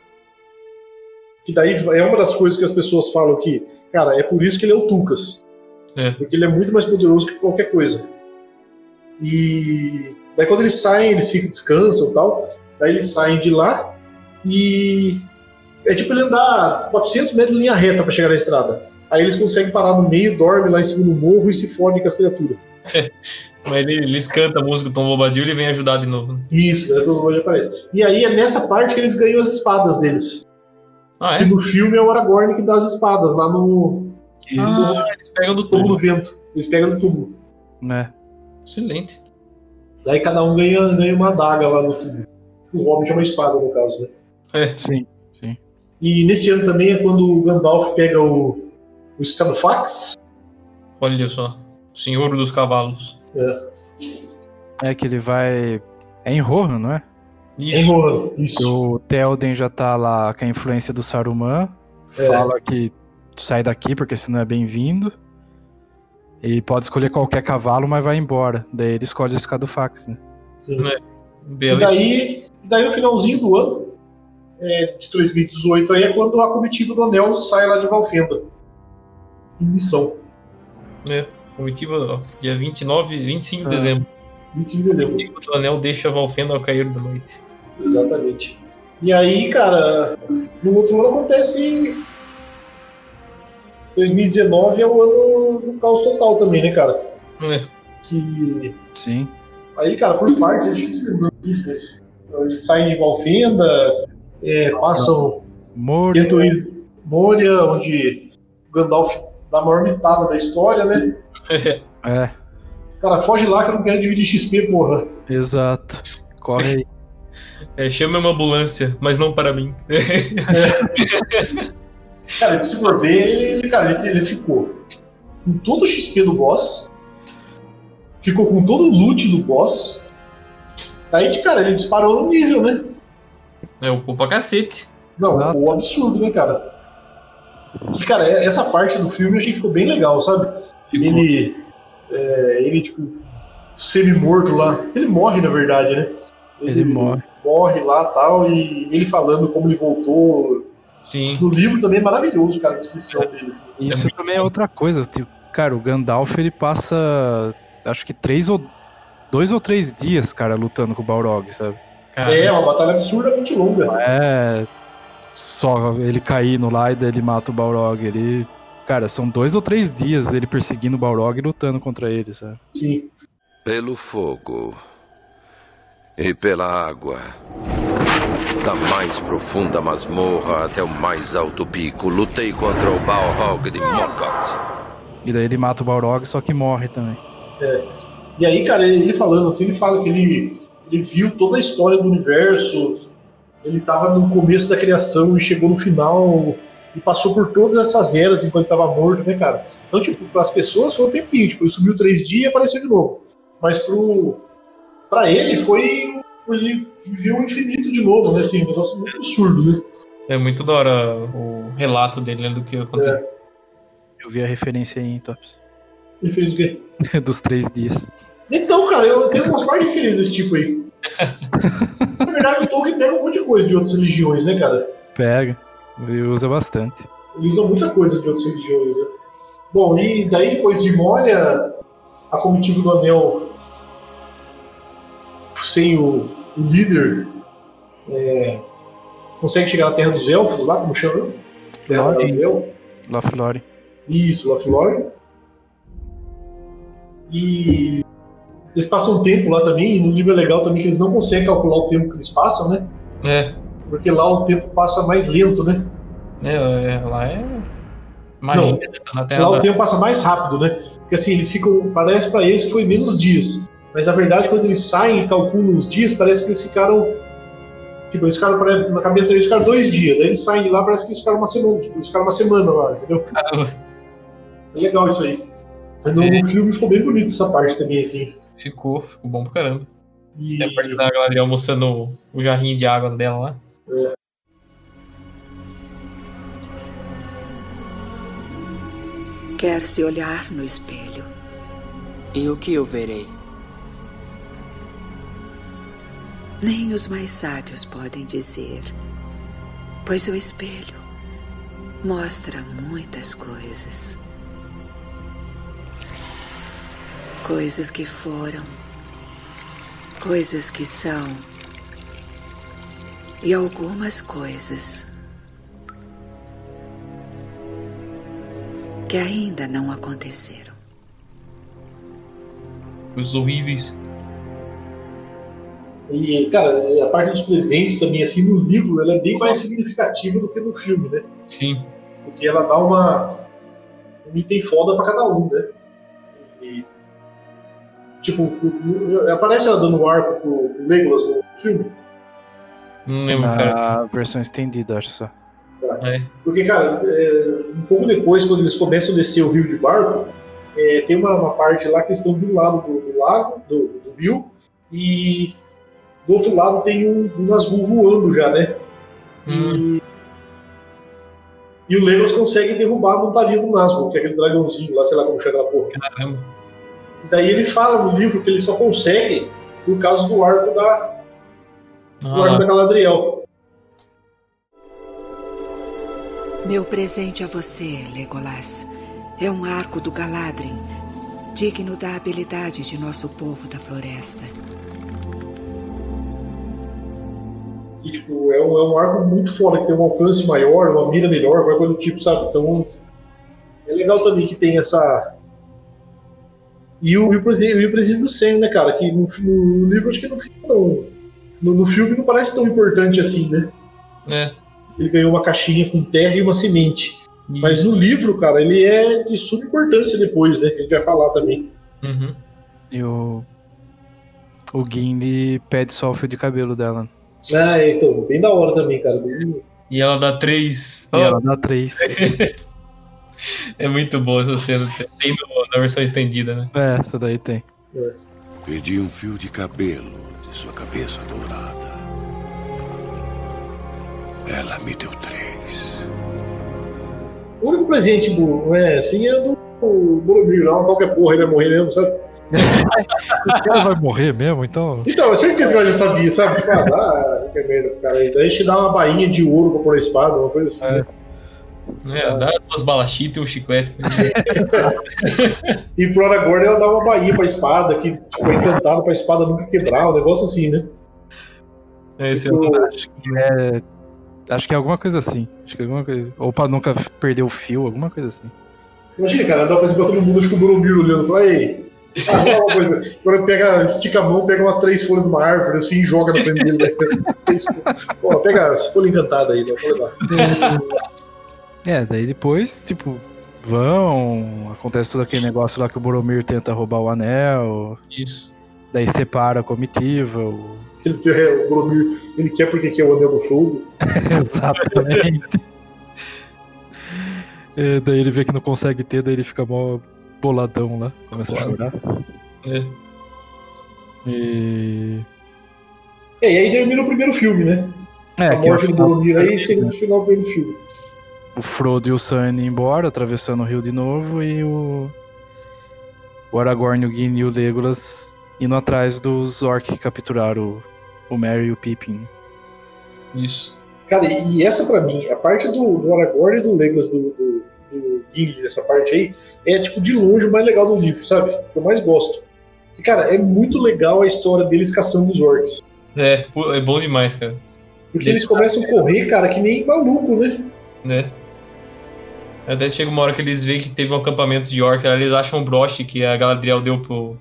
Que daí é uma das coisas que as pessoas falam que, cara, é por isso que ele é o Tucas. É. Porque ele é muito mais poderoso que qualquer coisa. E daí quando eles saem, eles ficam, descansam e tal. Daí eles saem de lá e é tipo ele andar 400 metros em linha reta pra chegar na estrada. Aí eles conseguem parar no meio, dorme lá em cima do morro e se fodem com as criaturas. Mas ele- eles cantam a música do Tom Bombadil e vem ajudar de novo. né? Isso, né? Mundo aparece. E aí é nessa parte que eles ganham as espadas deles. Ah, Que é? no filme é o Aragorn que dá as espadas lá no isso. Ah, eles pegam do túmulo tubo. do vento. Eles pegam no túmulo. né? Excelente. Daí cada um ganha, ganha uma adaga lá no túmulo. O Hobbit é uma espada, no caso, né? É. Sim. E nesse ano também é quando o Gandalf pega o, o Scadofax. Olha só. Senhor dos Cavalos. É que ele vai. É em Rohan, não é? Isso. Isso. O Telden já tá lá com a influência do Saruman. É. Fala que sai daqui porque senão é bem-vindo. E pode escolher qualquer cavalo, mas vai embora. Daí ele escolhe o Scadofax, né? E Beleza. daí, e daí no finalzinho do ano, é, de 2018, aí é quando a comitiva do Anel sai lá de Valfenda. Em missão. Comitiva, ó, dia 29, 25 de Ah. dezembro. 25 de dezembro. O anel deixa Valfenda ao cair da noite. Exatamente. E aí, cara, no outro ano acontece. 2019 é o ano do caos total também, né, cara? É. Que. Sim. Aí, cara, por partes é difícil lembrar tudo desse. Eles saem de Valfenda, é, passam. Moria. Tentam ir Moria, onde o Gandalf dá a maior mitada da história, né? É, Cara, foge lá que eu não quero dividir XP, porra. exato. Corre aí. É, chama uma ambulância, mas não para mim. Cara, se for ver, ele, cara, ele, ele ficou com todo o XP do boss, ficou com todo o loot do boss. Aí, que, cara, ele disparou no nível, né? É, o pra cacete. Não, Exato. o absurdo, né, cara? Que, cara, é- essa parte do filme achei que ficou bem legal, sabe? Ficou. Ele, é, ele, tipo, semi-morto lá. Ele morre, na verdade, né? Ele morre. Morre lá tal, e ele falando como ele voltou. Sim. No livro também é maravilhoso, cara, a descrição dele. assim. Isso também é outra coisa. Tipo, cara, o Gandalf ele passa. Acho que três ou. Dois ou três dias, cara, lutando com o Balrog, sabe? Cara, É, uma batalha absurdamente longa. É. Só ele caindo lá e daí ele mata o Balrog. Ele. Cara, são dois ou três dias ele perseguindo o Balrog e lutando contra ele, sabe? Sim. Pelo fogo. E pela água. Da mais profunda masmorra até o mais alto pico, lutei contra o Balrog de Morgoth. E daí ele mata o Balrog, só que morre também. É. E aí, cara, ele, ele falando assim, ele fala que ele, ele viu toda a história do universo, ele tava no começo da criação e chegou no final e passou por todas essas eras enquanto estava morto, né, cara? Então, tipo, para as pessoas foi um tempinho, tipo, ele subiu três dias e apareceu de novo. Mas pro, pra ele foi. Ele viveu o infinito de novo, né? Assim, um negócio muito absurdo, né? É muito da hora o relato dele, né, do que aconteceu. Eu vi a referência aí, Tops. Ele fez o quê? Dos três dias. Então, cara, eu tenho umas partes diferentes desse tipo aí. Na verdade, o Tolkien pega um monte de coisa de outras religiões, né, cara? Pega. Ele usa bastante. Ele usa muita coisa de outras religiões, né? Bom, e daí, depois de Moria, a comitiva do Anel, sem o, o líder, é, consegue chegar na Terra dos Elfos, lá, como chama? Terra do. Anel. Flore. Isso, Lothlórien. E eles passam um tempo lá também, e no livro é legal também que eles não conseguem calcular o tempo que eles passam, né? É, Porque lá o tempo passa mais lento, né? é, é, lá é. Né? Tá na terra Lá o tempo passa mais rápido, né? Porque assim, eles ficam. Parece pra eles que foi menos dias. Mas na verdade, quando eles saem e calculam os dias, parece que eles ficaram. Tipo, eles ficaram, na cabeça deles ficaram dois dias. Daí eles saem de lá, parece que eles ficaram uma semana. Tipo, eles ficaram uma semana lá, entendeu? Caramba, É legal isso aí. No, É. filme ficou bem bonito essa parte também, assim. ficou, ficou bom pra caramba. E, E a parte da Galadriel mostrando o- o jarrinho de água dela lá. Quer se olhar no espelho. E o que eu verei? Nem os mais sábios podem dizer. Pois o espelho mostra muitas coisas. Coisas que foram, coisas que são, e algumas coisas que ainda não aconteceram. Os horríveis. e, cara, a parte dos presentes também, assim, no livro, ela é bem mais significativa do que no filme, né? Sim. Porque ela dá uma. um item foda pra cada um, né? E, tipo, aparece ela dando um arco pro Legolas no filme. Não lembro, cara. Na versão estendida, acho só. É. Porque, cara, é, um pouco depois, quando eles começam a descer o rio de barco, é, tem uma, uma parte lá que eles estão de um lado do, do lago, do, do rio, e do outro lado tem um, um Nazgûl voando já, né? Hum, E, e o Legolas consegue derrubar a montaria do Nazgûl, que é aquele dragãozinho lá, sei lá como chama na porra. caramba. Daí ele fala no livro que ele só consegue por causa do arco da, do arco da Ah, Galadriel. Meu presente a você, Legolas, é um arco do Galadrim, digno da habilidade de nosso povo da floresta. E, tipo, é um, é um arco muito foda, que tem um alcance maior, uma mira melhor, qualquer coisa do tipo, sabe? Então, é legal também que tem essa... E o, e o, presente, e o presente do Sam, né, cara? Que no, no livro acho que não fica tão... No, no filme não parece tão importante assim, né? é. Ele ganhou uma caixinha com terra e uma semente. Mas Isso. no livro, cara, ele é de suma importância depois, né? Que a gente vai falar também. Uhum. E o. O Gimli pede só o fio de cabelo dela. Ah, é, então, bem da hora também, cara. Bem- E ela dá três. E ela dá três. É muito boa essa cena. Tem na versão estendida, né? é, essa daí tem. Pedi um fio de cabelo sua cabeça dourada. Ela me deu três. O único presente bom, é, assim, é do do Boromir, não, qualquer porra, ele vai morrer mesmo, sabe? Esse cara vai morrer mesmo, então. Então, é certeza que eu já sabia, sabe? Tipo, ah, dá, que merda pro cara aí. Daí te dá uma bainha de ouro pra pôr a espada, uma coisa assim. né? É, dá duas balachitas e um chiclete. E pro Aragorn ela dá uma bainha pra espada, que é encantado pra espada nunca quebrar, um negócio assim, né? É, esse é Tipo, Acho que é. Acho que é alguma coisa assim. Acho que é alguma coisa. Ou pra nunca perder o fio, alguma coisa assim. Imagina, cara, dá pra todo mundo, fica o Boromir olhando e fala, ei, Ah, coisa, Quando pega, estica a mão, pega uma três folhas de uma árvore assim e joga na frente dele. né? Isso. Pô, pega essa folha encantada aí, dá pra levar. É, daí depois, tipo, vão, acontece todo aquele negócio lá que o Boromir tenta roubar o anel, Isso. daí separa a comitiva, o... Ele, é, o Boromir, ele quer porque quer o anel do fogo. Exatamente. É, daí ele vê que não consegue ter, daí ele fica mó boladão lá, começa a chorar. É. E... É, e aí termina o primeiro filme, né? É, a é o morte do Boromir aí seria o final do primeiro filme. O Frodo e o Sam indo embora, atravessando o rio de novo, e o, o Aragorn, o Gimli e o Legolas indo atrás dos orcs que capturaram o, o Merry e o Pippin. Isso. Cara, e essa pra mim, a parte do, do Aragorn e do Legolas, do, do, do Gimli, parte aí, é tipo de longe o mais legal do livro, sabe? Que eu mais gosto. E cara, é muito legal a história deles caçando os orcs. É, é bom demais, cara. Porque eles começam a correr, cara, que nem maluco, né? Né? Até chega uma hora que eles veem que teve um acampamento de orc, eles acham o broche que a Galadriel deu pro,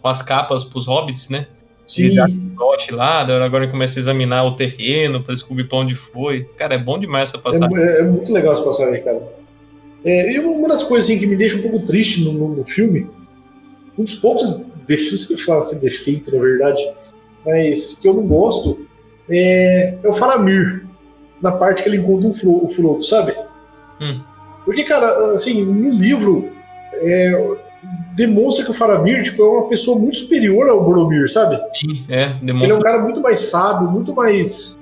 com as capas pros hobbits, né? Sim. Eles acham o broche lá, agora começa a examinar o terreno pra descobrir pra onde foi. Cara, é bom demais essa É, passagem. mu- é muito legal essa passagem, cara. É, e uma uma das coisas assim, que me deixa um pouco triste no, no- no filme, um dos poucos defeitos que fala assim, defeito, na verdade, mas que eu não gosto, é, é o Faramir, na parte que ele encontra o Fro- o Frodo, sabe? Hum. Porque, cara, assim, no livro é, demonstra que o Faramir tipo, é uma pessoa muito superior ao Boromir, sabe? Sim, é, Ele é um demonstra. cara muito mais sábio, muito mais.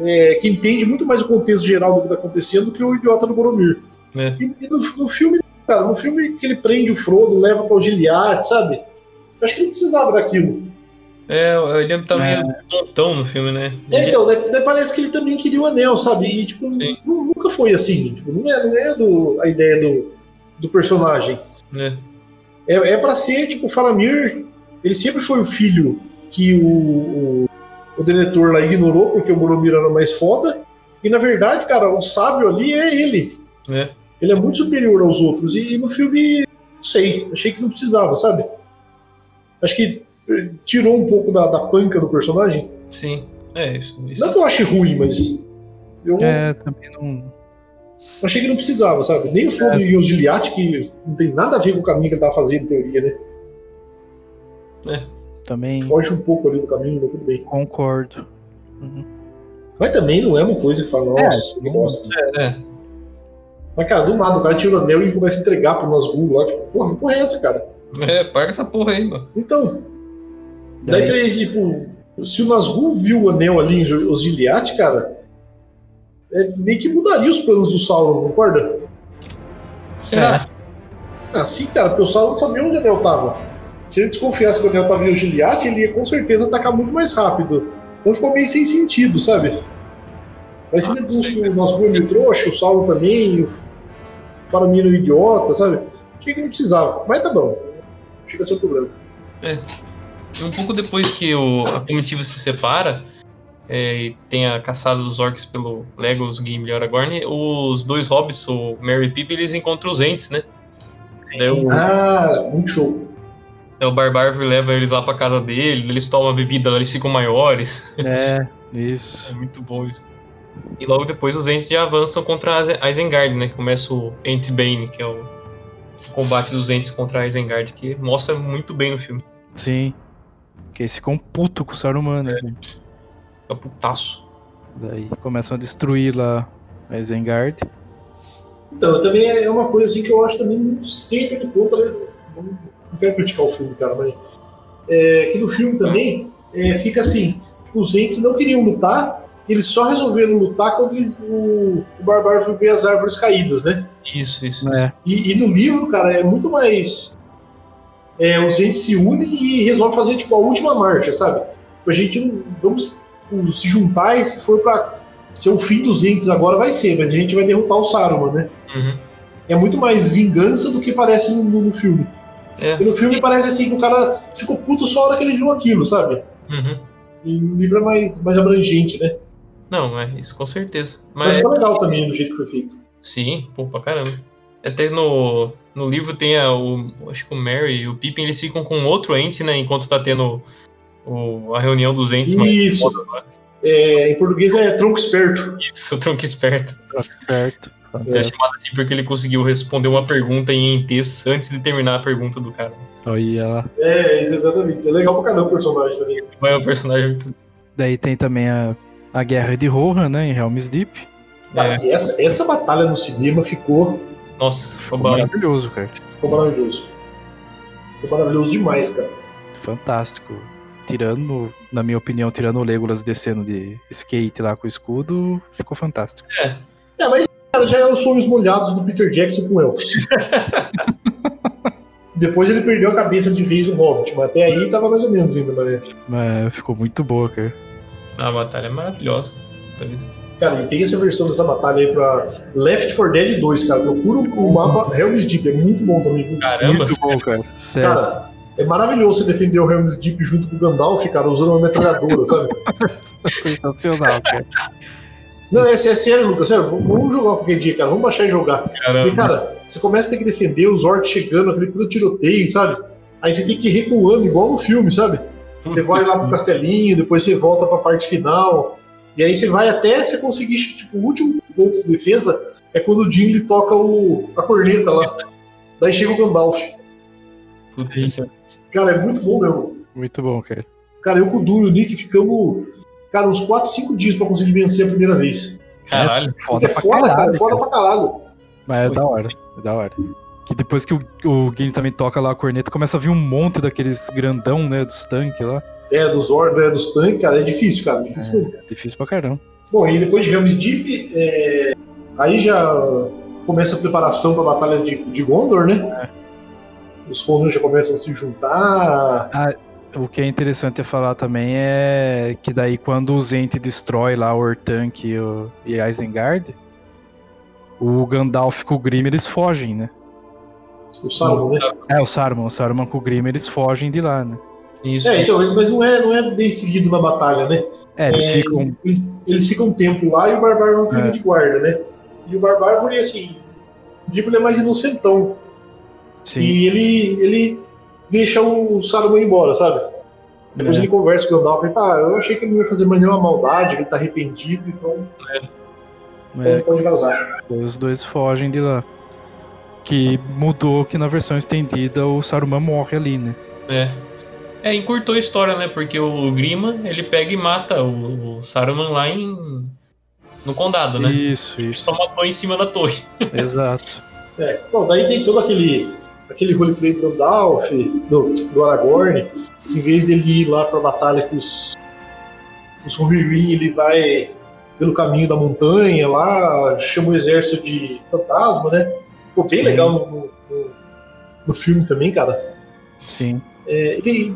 é, que entende muito mais o contexto geral do que está acontecendo do que o idiota do Boromir. É. E, e no, no filme, cara, no filme que ele prende o Frodo, leva para o Giliad, sabe? Eu acho que ele não precisava daquilo. É, ele tá meio tontão no filme, né? É, então, daí, daí parece que ele também queria o anel, sabe? E, tipo, nu- nunca foi assim. Tipo, não é, não é do, a ideia do, do personagem. É. É, é para ser, tipo, o Faramir, ele sempre foi o filho que o, o, o Denethor lá ignorou, porque o Boromir era mais foda. E na verdade, cara, o sábio ali é ele. É. Ele é muito superior aos outros. E, no filme, não sei, achei que não precisava, sabe? Acho que tirou um pouco da, da panca do personagem. Sim. É, isso. isso. Não que eu ache ruim, mas. Eu É, também não. achei que não precisava, sabe? Nem o Frodo e o Giliat, que não tem nada a ver com o caminho que ele tava fazendo, em teoria, né? Também Foge um pouco ali do caminho, mas tudo bem. concordo. Mas também não é uma coisa que fala, nossa, que bosta. É, Mas, cara, do nada, o cara tira o anel e começa a entregar pro Nazgûl lá. Tipo, porra, que porra é essa, cara? é, paga essa porra aí, mano. Então. Daí, tem, tipo, se o Nazgûl viu o anel ali em Jo- os Giliat, cara, é, meio que mudaria os planos do Sauron, concorda? Será? Assim, cara, porque o Sauron não sabia onde o anel tava. Se ele desconfiasse que o anel tava em Giliat, ele ia com certeza atacar muito mais rápido. Então ficou meio sem sentido, sabe? Aí se deduz que o Nazgûl é meio trouxa, o Sauron também, o Faramir é um idiota, sabe? Achei que não precisava, mas tá bom. Chega a ser um problema. É. Um pouco depois que o, a comitiva se separa é, e tem a caçada dos orcs pelo Legolas, Gimli e Aragorn, os dois hobbits, o Merry e Pippin, eles encontram os entes, né? Daí o, Ah, muito show. daí o Barbarvir leva eles lá pra casa dele, eles tomam a bebida lá, eles ficam maiores. É, isso. É muito bom isso. E logo depois os entes já avançam contra a Isengard, né? Começa o Entbane, que é o combate dos entes contra a Isengard, que mostra muito bem no filme. Sim. Porque eles ficam puto com o Saruman, né? É putaço. Daí começam a destruir lá a Isengard. Então, também é uma coisa assim que eu acho também, não sei até que ponto, né? não, não quero criticar o filme, cara, mas é, que no filme também é, fica assim, os entes não queriam lutar, eles só resolveram lutar quando eles, o, o Barbaro foi ver as árvores caídas, né? Isso, isso. É. E, e no livro, cara, é muito mais. É, os entes se unem e resolvem fazer tipo a última marcha, sabe? A gente não vamos tipo, se juntar e se for pra ser o fim dos entes agora vai ser, mas a gente vai derrotar o Saruman, né? Uhum. É muito mais vingança do que parece no, no- filme. É. No filme parece assim que o cara ficou puto só a hora que ele viu aquilo, sabe? Uhum. E no livro é mais, mais abrangente, né? Não, é isso com certeza. Mas Mas, ficou legal também do jeito que foi feito. sim, pô, pra caramba. Até no, no livro tem a, o. Acho que o Mary e o Pippin eles ficam com outro ente, né? Enquanto tá tendo o, a reunião dos entes. Isso. lá. É, em português é tronco esperto. Isso, tronco esperto. Certo. É chamado assim porque ele conseguiu responder uma pergunta em entes antes de terminar a pergunta do cara. Olha lá. É, isso exatamente. É legal pra caramba o personagem também. Vai o personagem muito. Daí tem também a, a guerra de Rohan, né? Em Helm's Deep. Cara, e essa, essa batalha no cinema ficou, Nossa, foi Ficou bom. maravilhoso, cara. ficou maravilhoso. Ficou maravilhoso demais, cara. Fantástico. Tirando, na minha opinião, tirando o Legolas descendo de skate lá com o escudo, ficou fantástico. É, mas cara, já eram os sonhos molhados do Peter Jackson com elfos. Depois ele perdeu a cabeça de vez o Hobbit, mas até aí tava mais ou menos ainda, mas... Mas ficou muito boa, cara. A batalha é maravilhosa. Puta vida. Cara, e tem essa versão dessa batalha aí pra Left 4 Dead 2, cara. Procura o mapa Helm's Deep, é muito bom também. Caramba, muito bom, cara. Sério. Cara, é maravilhoso você defender o Helm's Deep junto com o Gandalf, cara, usando uma metralhadora, sabe? Sensacional, cara. Não, é, é sério, Lucas, sério, vamos jogar qualquer dia, cara, vamos baixar e jogar. caramba. Porque, cara, você começa a ter que defender os orcs chegando, aquele puta tiroteio, sabe? Aí você tem que ir recuando, igual no filme, sabe? Você vai lá pro castelinho, depois você volta pra parte final, e aí você vai até você conseguir, tipo, o último ponto de defesa é quando o Jim ele toca o, a corneta lá. Daí chega o Gandalf. Puta, isso é- Cara, é muito bom mesmo. Muito bom, cara. Cara, eu com o Du e o Nick ficamos, cara, uns 4, 5 dias pra conseguir vencer a primeira vez. Caralho. Foda é pra foda, cara, caralho, é foda pra caralho. Mas é da hora, é da hora. Que depois que o, o Gui também toca lá a corneta, começa a vir um monte daqueles grandão, né, dos tanques lá. É, dos orcs, né, dos tanques, cara, é difícil, cara, é difícil mesmo. Difícil pra caramba. Bom, e depois de Helm's Deep, é, aí já começa a preparação pra batalha de, de Gondor, né? Os Gondor já começam a se juntar. Ah, o que é interessante a falar também é que daí quando o Zente destrói lá o Ortank e, o, e Isengard, o Gandalf com o Grimm eles fogem, né? O Sauron, né? É, o Saruman, o Saruman com o Grimm eles fogem de lá, né? Isso. É, então, mas não é, não é bem seguido na batalha, né? É, eles É, ficam. Eles, eles ficam um tempo lá e o Barbárvore fica É. de guarda, né? E o Barbárvore, assim, o livro é mais inocentão. Sim. E ele, ele deixa o Saruman embora, sabe? Depois É. ele conversa com o Gandalf e fala: ah, Eu achei que ele não ia fazer mais nenhuma maldade, que ele tá arrependido, então É, pode vazar. os dois fogem de lá. Que mudou que na versão estendida o Saruman morre ali, né? É. É, encurtou a história, né? Porque o Grima, ele pega e mata o, o Saruman lá em. no condado, né? Isso, Ele isso. toma banho em cima da torre. Exato. É, bom, daí tem todo aquele, aquele roleplay do Gandalf, do, do Aragorn, que em vez dele ir lá pra batalha com os, os Rohirrim, ele vai pelo caminho da montanha lá, chama o exército de fantasma, né? Ficou bem Sim. legal no, no, no filme também, cara. Sim. É, e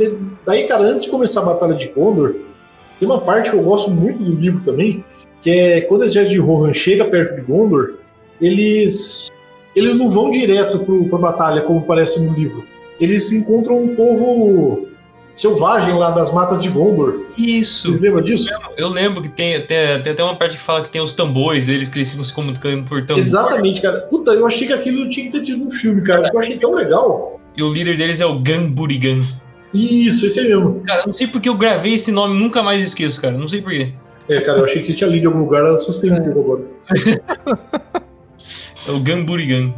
daí- cara, antes de começar a Batalha de Gondor, tem uma parte que eu gosto muito do livro também, que é quando o exército de Rohan chega perto de Gondor, eles eles não vão direto pro, pra batalha, como parece no livro. Eles encontram um povo selvagem lá das matas de Gondor. Isso. Vocês lembram disso? Eu lembro que tem, tem, tem até uma parte que fala que tem os tambores, eles que eles ficam se comunicando por tambor. Exatamente, cara. Puta, eu achei que aquilo tinha que ter tido no filme, cara. Eu achei tão legal. E o líder deles é o Gamburigan. Isso, esse aí mesmo. Cara, eu não sei porque eu gravei esse nome nunca mais esqueço, cara. Não sei porquê. É, cara, eu achei que você tinha lido em algum lugar, assustei um pouco agora. É o Gamburigan.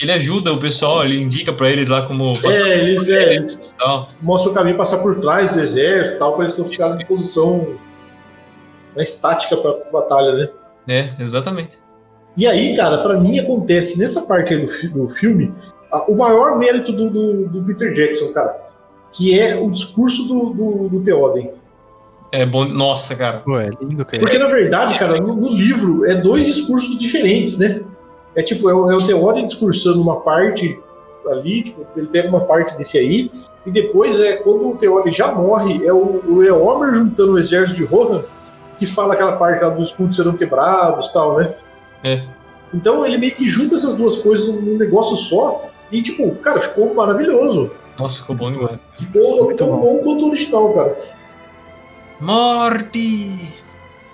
Ele ajuda o pessoal, ele indica pra eles lá como. É, eles, é, eles Tal. mostram o caminho passar por trás do exército e tal, para eles não ficarem em posição mais tática pra batalha, né? É, exatamente. E aí, cara, pra mim acontece nessa parte aí do, fi- do filme o maior mérito do, do- do Peter Jackson, cara, que é o discurso do, do, do Theoden. É bom. Nossa, cara. Pô, é lindo, cara. Porque, na verdade, cara, no, no livro é dois discursos diferentes, né? É tipo, é o, é o Theoden discursando uma parte ali, tipo, ele pega uma parte desse aí, e depois é quando o Theoden já morre, é o, o Eomer juntando o exército de Rohan, que fala aquela parte lá dos escudos serão quebrados e tal, né? É. Então ele meio que junta essas duas coisas num negócio só, e tipo, cara, ficou maravilhoso. Nossa, ficou bom demais. Ficou Muito tão bom. bom quanto o original, cara. Morte!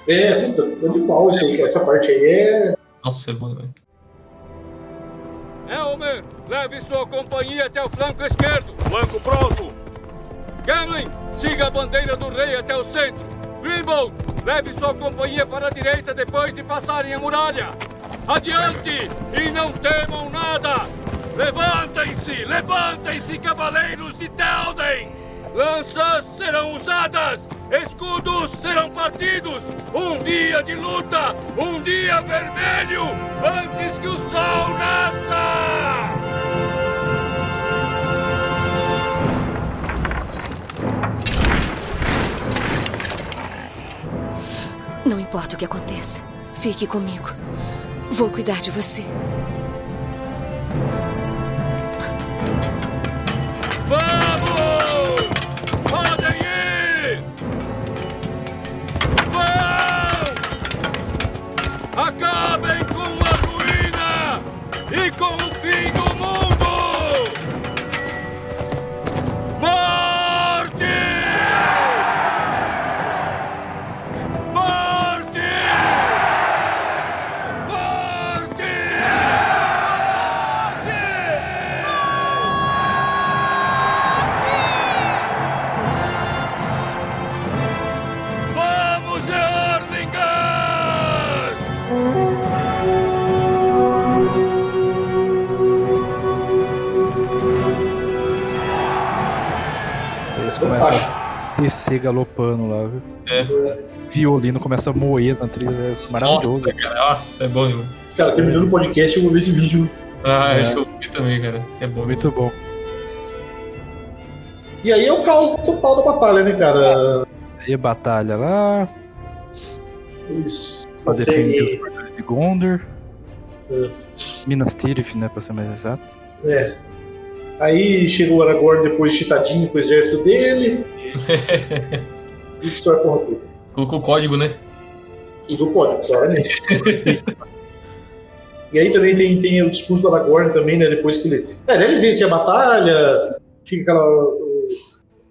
É, puta, animal isso aí, essa parte aí é Nossa, é bom demais. Elmer, leve sua companhia até o flanco esquerdo. Flanco pronto. Gamlin, siga a bandeira do rei até o centro. Grimble, leve sua companhia para a direita depois de passarem a muralha. Adiante e não temam nada. Levantem-se, levantem-se, cavaleiros de Telden. Lanças serão usadas, escudos serão partidos. Um dia de luta, um dia vermelho, antes que o sol nasça. Não importa o que aconteça, fique comigo. Vou cuidar de você. Descer galopando lá, viu? É. Violino começa a moer na trilha, é maravilhoso. Nossa, cara. Nossa, é bom, irmão. Cara, terminando o podcast, eu vou ver esse vídeo. Ah, É. acho que eu vi também, cara. É bom. Muito bom. E aí é o caos total da batalha, né, cara? Aí a batalha lá, Eles pra defender os portões de Gondor. É. Minas Tirith, né, pra ser mais exato. É. Aí chega o Aragorn depois chitadinho com o exército dele. Destrói a porra toda. Colocou o código, né? Usou o código, claramente. e aí também tem, tem o discurso do Aragorn também, né? Depois que ele. É, daí eles vencem a batalha, fica aquela. o-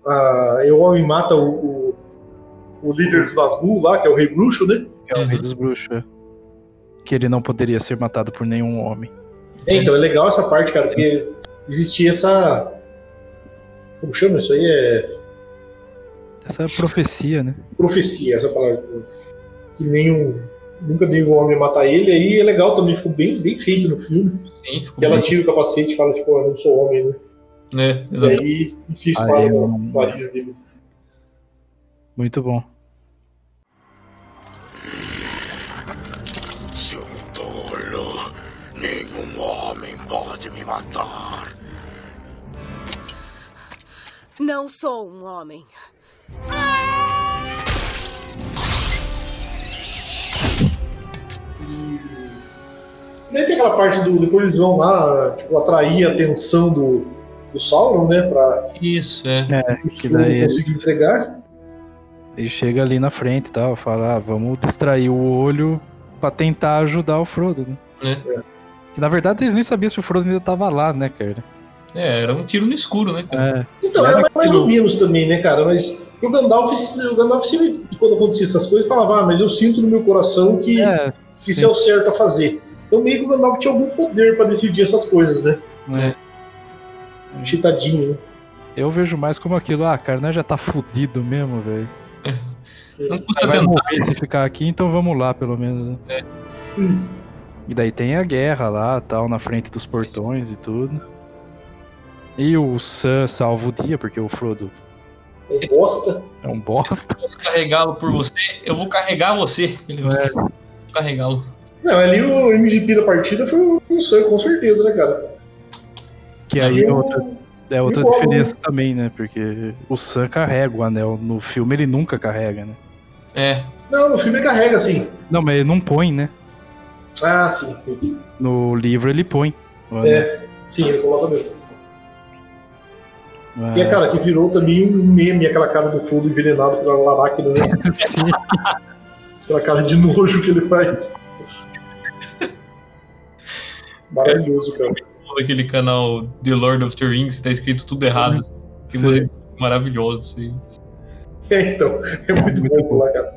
A Eowyn mata o, o, o líder dos Nazgûl lá, que é o Rei Bruxo, né? É o rei dos bruxos, é. Que ele não poderia ser matado por nenhum homem. É, então é legal essa parte, cara, porque existia essa. Como chama isso aí? É Essa profecia, né? profecia, essa palavra. Que nenhum. Nunca nenhum homem ia matar ele, aí é legal também, ficou bem, bem feito no filme. Sim, ficou Que ela tira o capacete e fala, tipo, eu não sou homem, né? É, E exato. aí enfia a espada Aí, no um- nariz dele. Muito bom. Seu tolo. Nenhum homem pode me matar. Não sou um homem. Daí tem aquela parte do. Depois eles vão lá, tipo, atrair a atenção do, do Sauron, né? Pra Isso, é. É, que daí conseguir entregar. ele chega ali na frente e tal, fala, ah, vamos distrair o olho pra tentar ajudar o Frodo, né? É. Que na verdade eles nem sabiam se o Frodo ainda tava lá, né, cara? É, era um tiro no escuro, né? cara? É. Então, Era era mais ou menos também, né, cara? Mas o Gandalf, o Gandalf sempre, quando acontecia essas coisas, falava, ah, mas eu sinto no meu coração que, É, que isso é o certo a fazer. Então meio que o Gandalf tinha algum poder pra decidir essas coisas, né? é. Chitadinho, né? Eu vejo mais como aquilo, ah, cara, nós já tá fudido mesmo, velho. Não custa Vai tentar. morrer se ficar aqui, então vamos lá, pelo menos. né? Sim. E daí tem a guerra lá, tal, na frente dos portões e tudo. E o Sam salva o dia, porque o Frodo É bosta. é um bosta. Posso carregá-lo por você? Eu vou carregar você. Ele vai carregá-lo. Não, ali o MVP da partida foi o, o Sam, com certeza, né, cara? Que aí é outra, é outra o Gollum, diferença também, né? Porque o Sam carrega o anel. No filme ele nunca carrega, né? É. Não, no filme ele carrega assim. Não, mas ele não põe, né? Ah, sim, sim. No livro ele põe. o anel. É, sim, ele coloca mesmo. Ah, Que é, cara, que virou também um meme, aquela cara do Frodo envenenado pela Laracna, né? Sim. Aquela cara de nojo que ele faz. Maravilhoso, cara. Aquele canal The Lord of the Rings, tá escrito tudo errado. Tem Sim. músicas maravilhosas. Assim. É, então, é muito, bom lá, cara.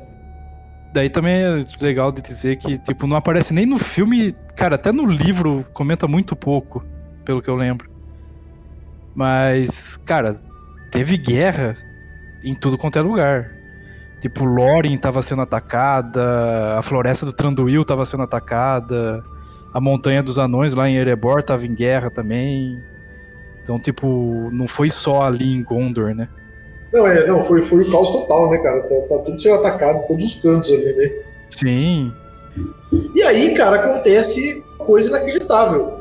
daí também é legal de dizer que, tipo, não aparece nem no filme. Cara, até no livro comenta muito pouco, pelo que eu lembro. Mas, cara, teve guerra em tudo quanto é lugar. Tipo, Loren tava sendo atacada, a floresta do Tranduil tava sendo atacada, a montanha dos anões lá em Erebor tava em guerra também. Então, tipo, não foi só ali em Gondor, né? Não, é, não, foi, foi o caos total, né, cara? Tá, tá tudo sendo atacado, todos os cantos ali, né? Sim. E aí, cara, acontece coisa inacreditável.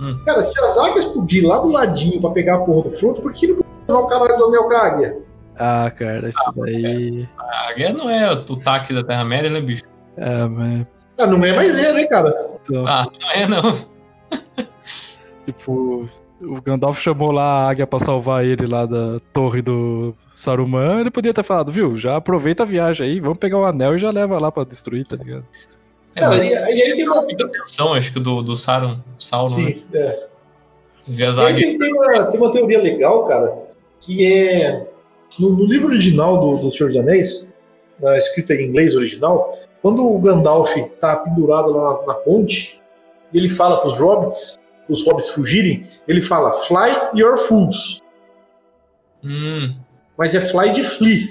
Hum. Cara, se as águias podiam ir lá do ladinho pra pegar a porra do fruto, por que não levar o caralho do anel com a águia? Ah, cara, isso daí. A águia não é o táxi da Terra-média, né, bicho? É, mas. Ah, não é mais é, né, cara? Então, Ah, não é não. tipo, o Gandalf chamou lá a águia pra salvar ele lá da torre do Saruman. Ele podia ter falado, viu? Já aproveita a viagem aí, vamos pegar o anel e já leva lá pra destruir, tá ligado? É, Cara, mas e, e aí tem uma. muita atenção, acho que do, do Sauron, Sauron né? Sim, é. As E aí tem, tem uma, tem uma teoria legal, cara, que é. No, no livro original do, do Senhor dos Anéis, na escrita em inglês original, quando o Gandalf tá pendurado lá na, na ponte, e ele fala pros hobbits, os hobbits fugirem, ele fala Fly your fools. Hum. Mas é fly de flee,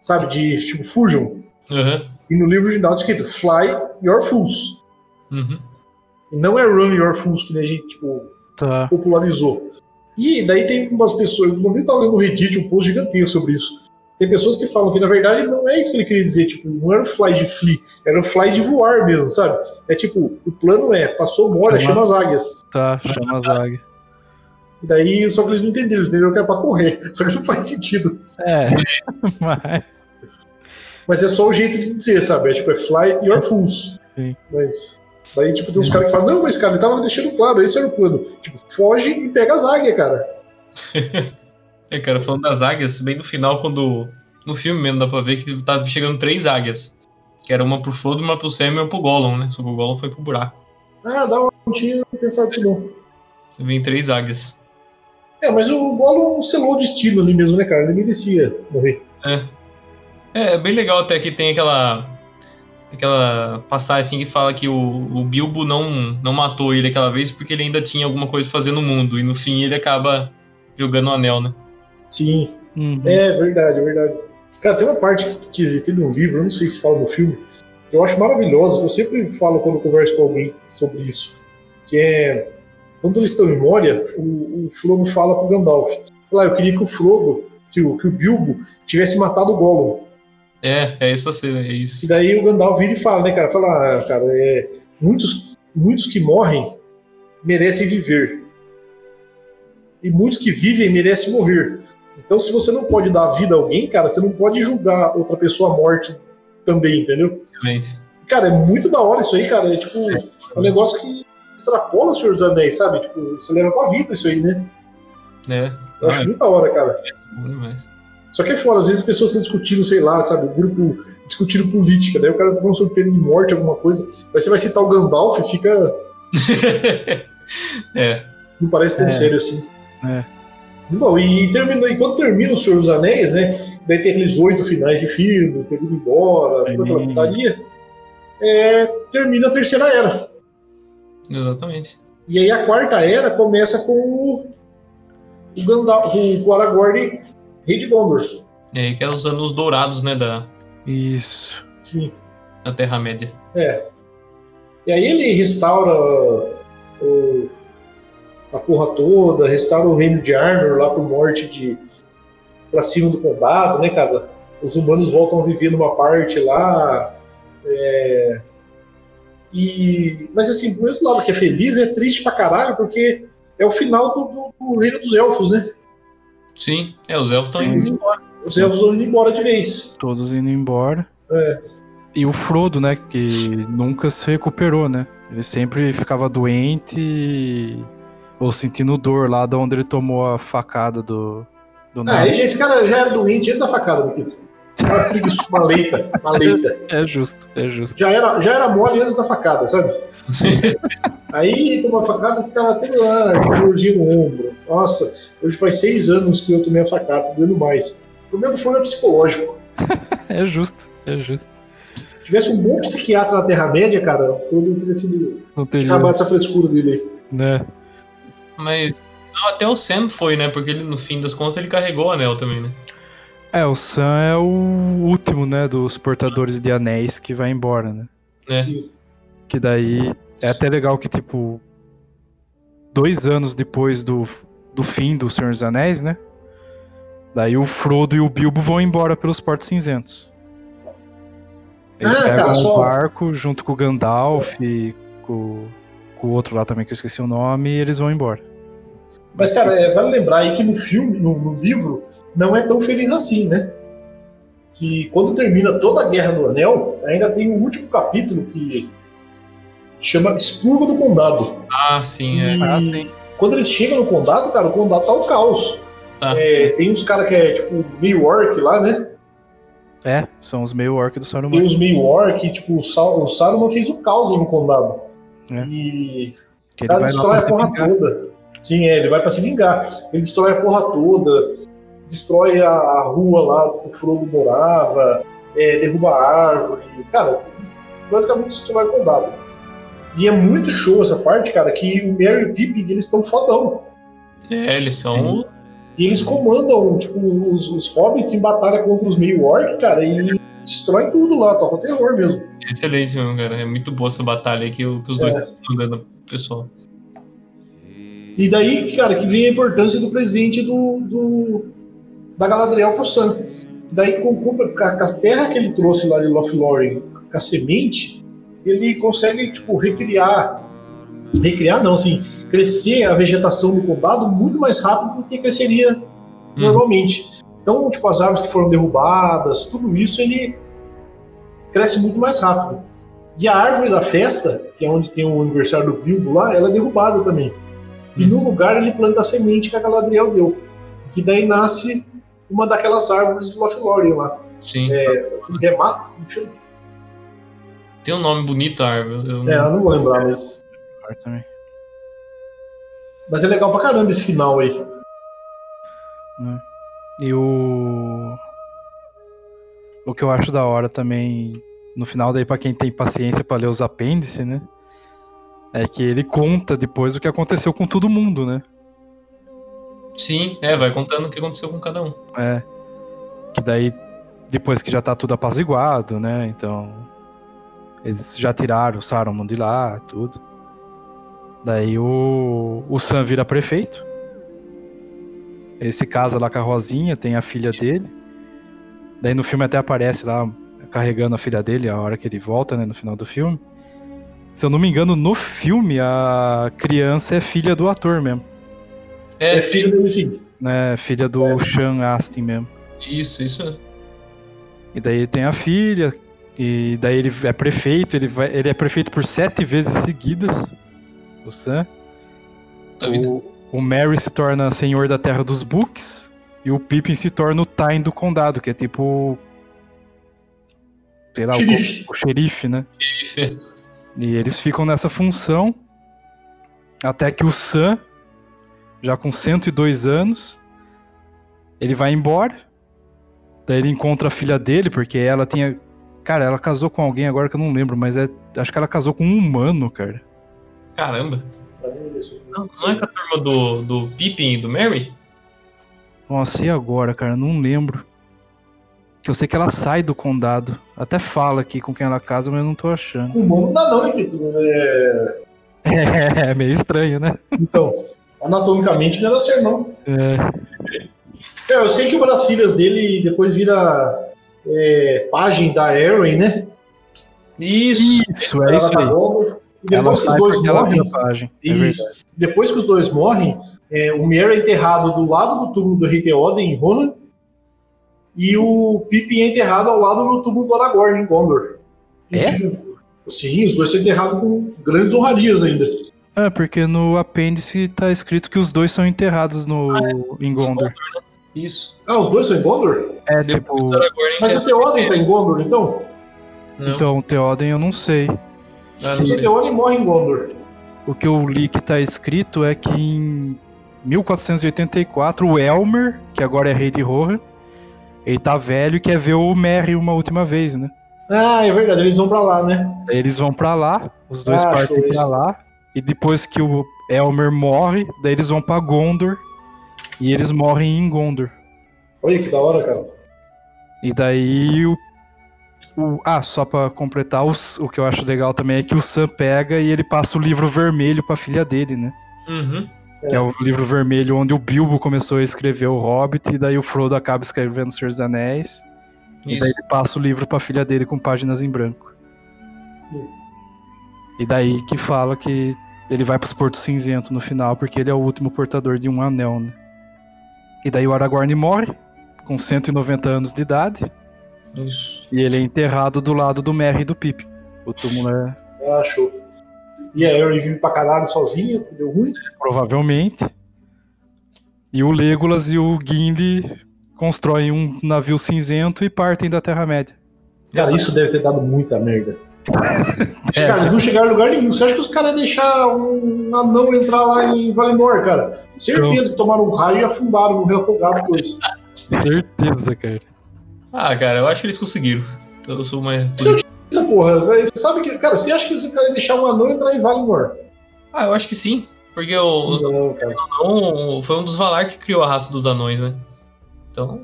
sabe? De tipo, fujam. Uhum. E no livro original tá escrito Fly your fools. Uhum. E não é Run your fools, que nem a gente, tipo, Tá. popularizou. E daí tem umas pessoas, uma vez eu tava lendo no Reddit um post gigantesco sobre isso. Tem pessoas que falam que na verdade não é isso que ele queria dizer, tipo, não era o fly de flee, era o fly de voar mesmo, sabe? É tipo, o plano é, passou mora, Chama- chama as águias. Tá, chama as águias. E daí, só que eles não entenderam, eles entenderam que era pra correr. Só que não faz sentido. É, mas. Mas é só o jeito de dizer, sabe? É tipo, é fly your fools. Sim. Mas daí, tipo, tem uns caras que falam, não, mas cara, ele tava deixando claro, esse era o plano. Tipo, foge e pega as águias, cara. É, cara, falando das águias, bem no final, quando. No filme mesmo dá pra ver que tava chegando três águias. Que era uma pro Frodo, uma pro Sam e uma pro Gollum, né? Só que o Gollum foi pro buraco. Ah, dá uma não tinha pensado nisso não. Vem três águias. É, mas o Gollum selou o destino ali mesmo, né, cara? Ele merecia morrer. É. É, é bem legal até que tem aquela. Aquela passagem assim que fala que o, o Bilbo não, não matou ele aquela vez porque ele ainda tinha alguma coisa pra fazer no mundo. E no fim ele acaba jogando o anel, né? Sim. Uhum. É verdade, é verdade. Cara, tem uma parte que tem no livro, eu não sei se fala no filme, que eu acho maravilhosa, eu sempre falo quando converso com alguém sobre isso, que é quando eles estão em Moria, o, o Frodo fala pro Gandalf, lá, eu queria que o Frodo, que o, que o Bilbo, tivesse matado o Gollum. É, é essa cena, é isso. E daí o Gandalf vira e fala, né, cara? Fala, ah, cara, é, muitos, muitos que morrem merecem viver. E muitos que vivem merecem morrer. Então, se você não pode dar vida a alguém, cara, você não pode julgar outra pessoa morte também, entendeu? Excelente. Cara, é muito da hora isso aí, cara. É tipo, é um negócio que extrapola o Senhor dos Anéis, sabe? Tipo, você leva pra vida isso aí, né? É. Eu acho muito da hora, cara. bom demais. Só que é fora, às vezes as pessoas estão discutindo, sei lá, sabe, o grupo discutindo política, daí o cara tá falando sobre pena de morte, alguma coisa, aí você vai citar o Gandalf e fica. É. Não parece tão É. sério assim. É. Bom, e termina, e quando termina o Senhor dos Anéis, né? Daí tem aqueles oito finais de filme, tem ido embora, toda aquela putaria. É, termina a terceira era. Exatamente. E aí a quarta era começa com o, o Gandalf, com o Aragorn, rei de Gondor. Aí que é os anos dourados, né, da, Isso. Sim. da Terra-média. É. E aí ele restaura o- a porra toda, restaura o reino de Arnor lá por morte de. pra cima do condado, né, cara? Os humanos voltam a viver numa parte lá. é, E... Mas assim, do mesmo lado que é feliz, é triste pra caralho, porque é o final do, do- do reino dos elfos, né? Sim, é, os elfos estão indo embora. Os elfos vão indo embora de vez. Todos indo embora. É. E o Frodo, né? Que nunca se recuperou, né? Ele sempre ficava doente e- ou sentindo dor lá de onde ele tomou a facada do, do Ah, nariz. esse cara já era doente antes da facada, meu querido. Uma preguiça, uma leita, uma leita. É justo, é justo. Já era, já era mole antes da facada, sabe? Aí tomou a facada e ficava até lá, com dorzinho no ombro. Nossa, hoje faz seis anos que eu tomei a facada, tô dando mais. O meu foi psicológico. É justo, é justo. Se tivesse um bom psiquiatra na Terra-média, cara, o Frodo não teria sido. Não teria. Acabar essa frescura dele aí. Né? Mas não, até o Sam foi, né? Porque ele, no fim das contas ele carregou o anel também, né? É, o Sam é o último, né, dos portadores de anéis que vai embora, né? É. Sim. Que daí é até legal que, tipo, dois anos depois do, do fim do Senhor dos Anéis, né? Daí o Frodo e o Bilbo vão embora pelos Portos Cinzentos. Eles Ah, pegam o só- barco junto com o Gandalf e com, com o outro lá também que eu esqueci o nome e eles vão embora. Mas, cara, é, vale lembrar aí que no filme, no, no livro, não é tão feliz assim, né? Que quando termina toda a Guerra do Anel, ainda tem o último capítulo que chama Expurgo do Condado. Ah, sim, é. E quando eles chegam no condado, cara, o condado tá o caos. Tá. É, tem uns caras que é tipo meio orc lá, né? É, são os meio orc do Saruman. Tem uns meio orc, tipo, o, Sa o Saruman fez o caos no condado. É. E Que o ele cara vai lá destrói a porra toda. Sim, é, ele vai pra se vingar. Ele destrói a porra toda, destrói a, a rua lá que o Frodo morava, é, derruba a árvore. Cara, basicamente destrói o condado. E é muito show essa parte, cara, que o Merry e o Pippin, eles estão fodão. É, eles são. E eles comandam, tipo, os, os hobbits em batalha contra os meio orc, cara, e destroem tudo lá, toca o terror mesmo. Excelente mesmo, cara. É muito boa essa batalha aí que, os dois É. estão mandando pro pessoal. E daí, cara, que vem a importância do presente do, do- da Galadriel pro Sam. Daí, com, com, com a com a terra que ele trouxe lá de Lothlórien, com a semente, ele consegue, tipo, recriar. Recriar, não, assim, crescer a vegetação do condado muito mais rápido do que cresceria normalmente. Então, tipo, as árvores que foram derrubadas, tudo isso, ele cresce muito mais rápido. E a árvore da festa, que é onde tem o aniversário do Bilbo lá, ela é derrubada também. E no lugar ele planta a semente que a Galadriel deu. Que daí nasce uma daquelas árvores do Lothlórien lá. Sim. É, eu- Tem um nome bonito, a árvore. Eu é, eu não vou lembrar, mas. Mas é legal pra caramba esse final aí. né? E o. O que eu acho da hora também, no final daí, pra quem tem paciência pra ler os apêndices, né? É que ele conta depois o que aconteceu com todo mundo, né? Sim, é, vai contando o que aconteceu com cada um. É. Que daí, depois que já tá tudo apaziguado, né? Então. Eles já tiraram o Saruman de lá, tudo. Daí o. O Sam vira prefeito. Ele se casa lá com a Rosinha, tem a filha dele. Daí no filme até aparece lá carregando a filha dele a hora que ele volta, né? No final do filme. Se eu não me engano, no filme a criança é filha do ator mesmo. É, É filho dele sim. Né? Filha do Sean Astin mesmo. Isso, isso. E daí tem a filha, e daí ele é prefeito, ele, vai, ele é prefeito por sete vezes seguidas, o Sam. O, o Mary se torna senhor da terra dos Books, e o Pippin se torna o Tain do condado, que é tipo. Sei lá, o- Xerife. O, xerife, né? E eles ficam nessa função até que o Sam, já com 102 anos, ele vai embora. Daí ele encontra a filha dele, porque ela tinha. Cara, ela casou com alguém agora que eu não lembro, mas é. Acho que ela casou com um humano, cara. Caramba. Não, não é com a turma do, do Pippin e do Mary? Nossa, e agora, cara? Não lembro. Que eu sei que ela sai do condado. Até fala aqui com quem ela casa, mas eu não tô achando. O não dá não, né, Kito? É... É, é meio estranho, né? Então, anatomicamente não dar certo, não. É. É, eu sei que uma das filhas dele depois vira é, pajem da Erin, né? Isso. Isso, é isso aí. E Ela depois que os sai dois porque ela morrem. É Isso. verdade. depois que os dois morrem, é, o Merry é enterrado do lado do túmulo do rei Theoden em Rohan. E o Pippin é enterrado ao lado do túmulo do Aragorn em Gondor. É? Sim, os dois são enterrados com grandes honrarias ainda. É, porque no apêndice tá escrito que os dois são enterrados no, em Gondor. Isso. Ah, os dois são em Gondor? É, tipo. Mas o Theoden tá em Gondor, então? Então, o Theoden eu não sei. Ah, Porque o Theoden morre em Gondor. O que eu li que tá escrito é que em 1484 o Elmer, que agora é rei de Rohan, ele tá velho e quer ver o Merry uma última vez, né? Ah, é verdade, eles vão pra lá, né? Daí eles vão pra lá, os dois Ah, partem pra isso. lá, e depois que o Elmer morre, daí eles vão pra Gondor, e eles morrem em Gondor. Olha que da hora, cara. E daí o. o- ah, só pra completar, os- o que eu acho legal também é que o Sam pega e ele passa o livro vermelho pra filha dele, né? Uhum. Que é o livro vermelho onde o Bilbo começou a escrever o Hobbit, e daí o Frodo acaba escrevendo o Senhor dos Anéis. E Isso. daí ele passa o livro pra filha dele com páginas em branco. Sim. E daí que fala que ele vai pros Portos Cinzento no final, porque ele é o último portador de um anel, né? E daí o Aragorn morre, com 190 anos de idade, Isso. e ele é enterrado do lado do Merry e do Pip. O túmulo é Ah, show. E a Erin vive pra caralho sozinha, deu ruim. provavelmente. E o Legolas e o Gimli constroem um navio cinzento e partem da Terra-média. Cara, isso deve ter dado muita merda. É. Cara, eles não chegaram em lugar nenhum. Você acha que os caras iam deixar um anão entrar lá em Valinor, cara? Certeza que tomaram um raio e afundaram, morreram afogados com isso. Certeza, cara. Ah, cara, eu acho que eles conseguiram. Então eu sou mais. Essa porra, você sabe que. Cara, você acha que os caras iam deixar um anão entrar em Valinor? Ah, eu acho que sim. Porque o- os Não, cara. anão foi um dos Valar que criou a raça dos anões, né? Então.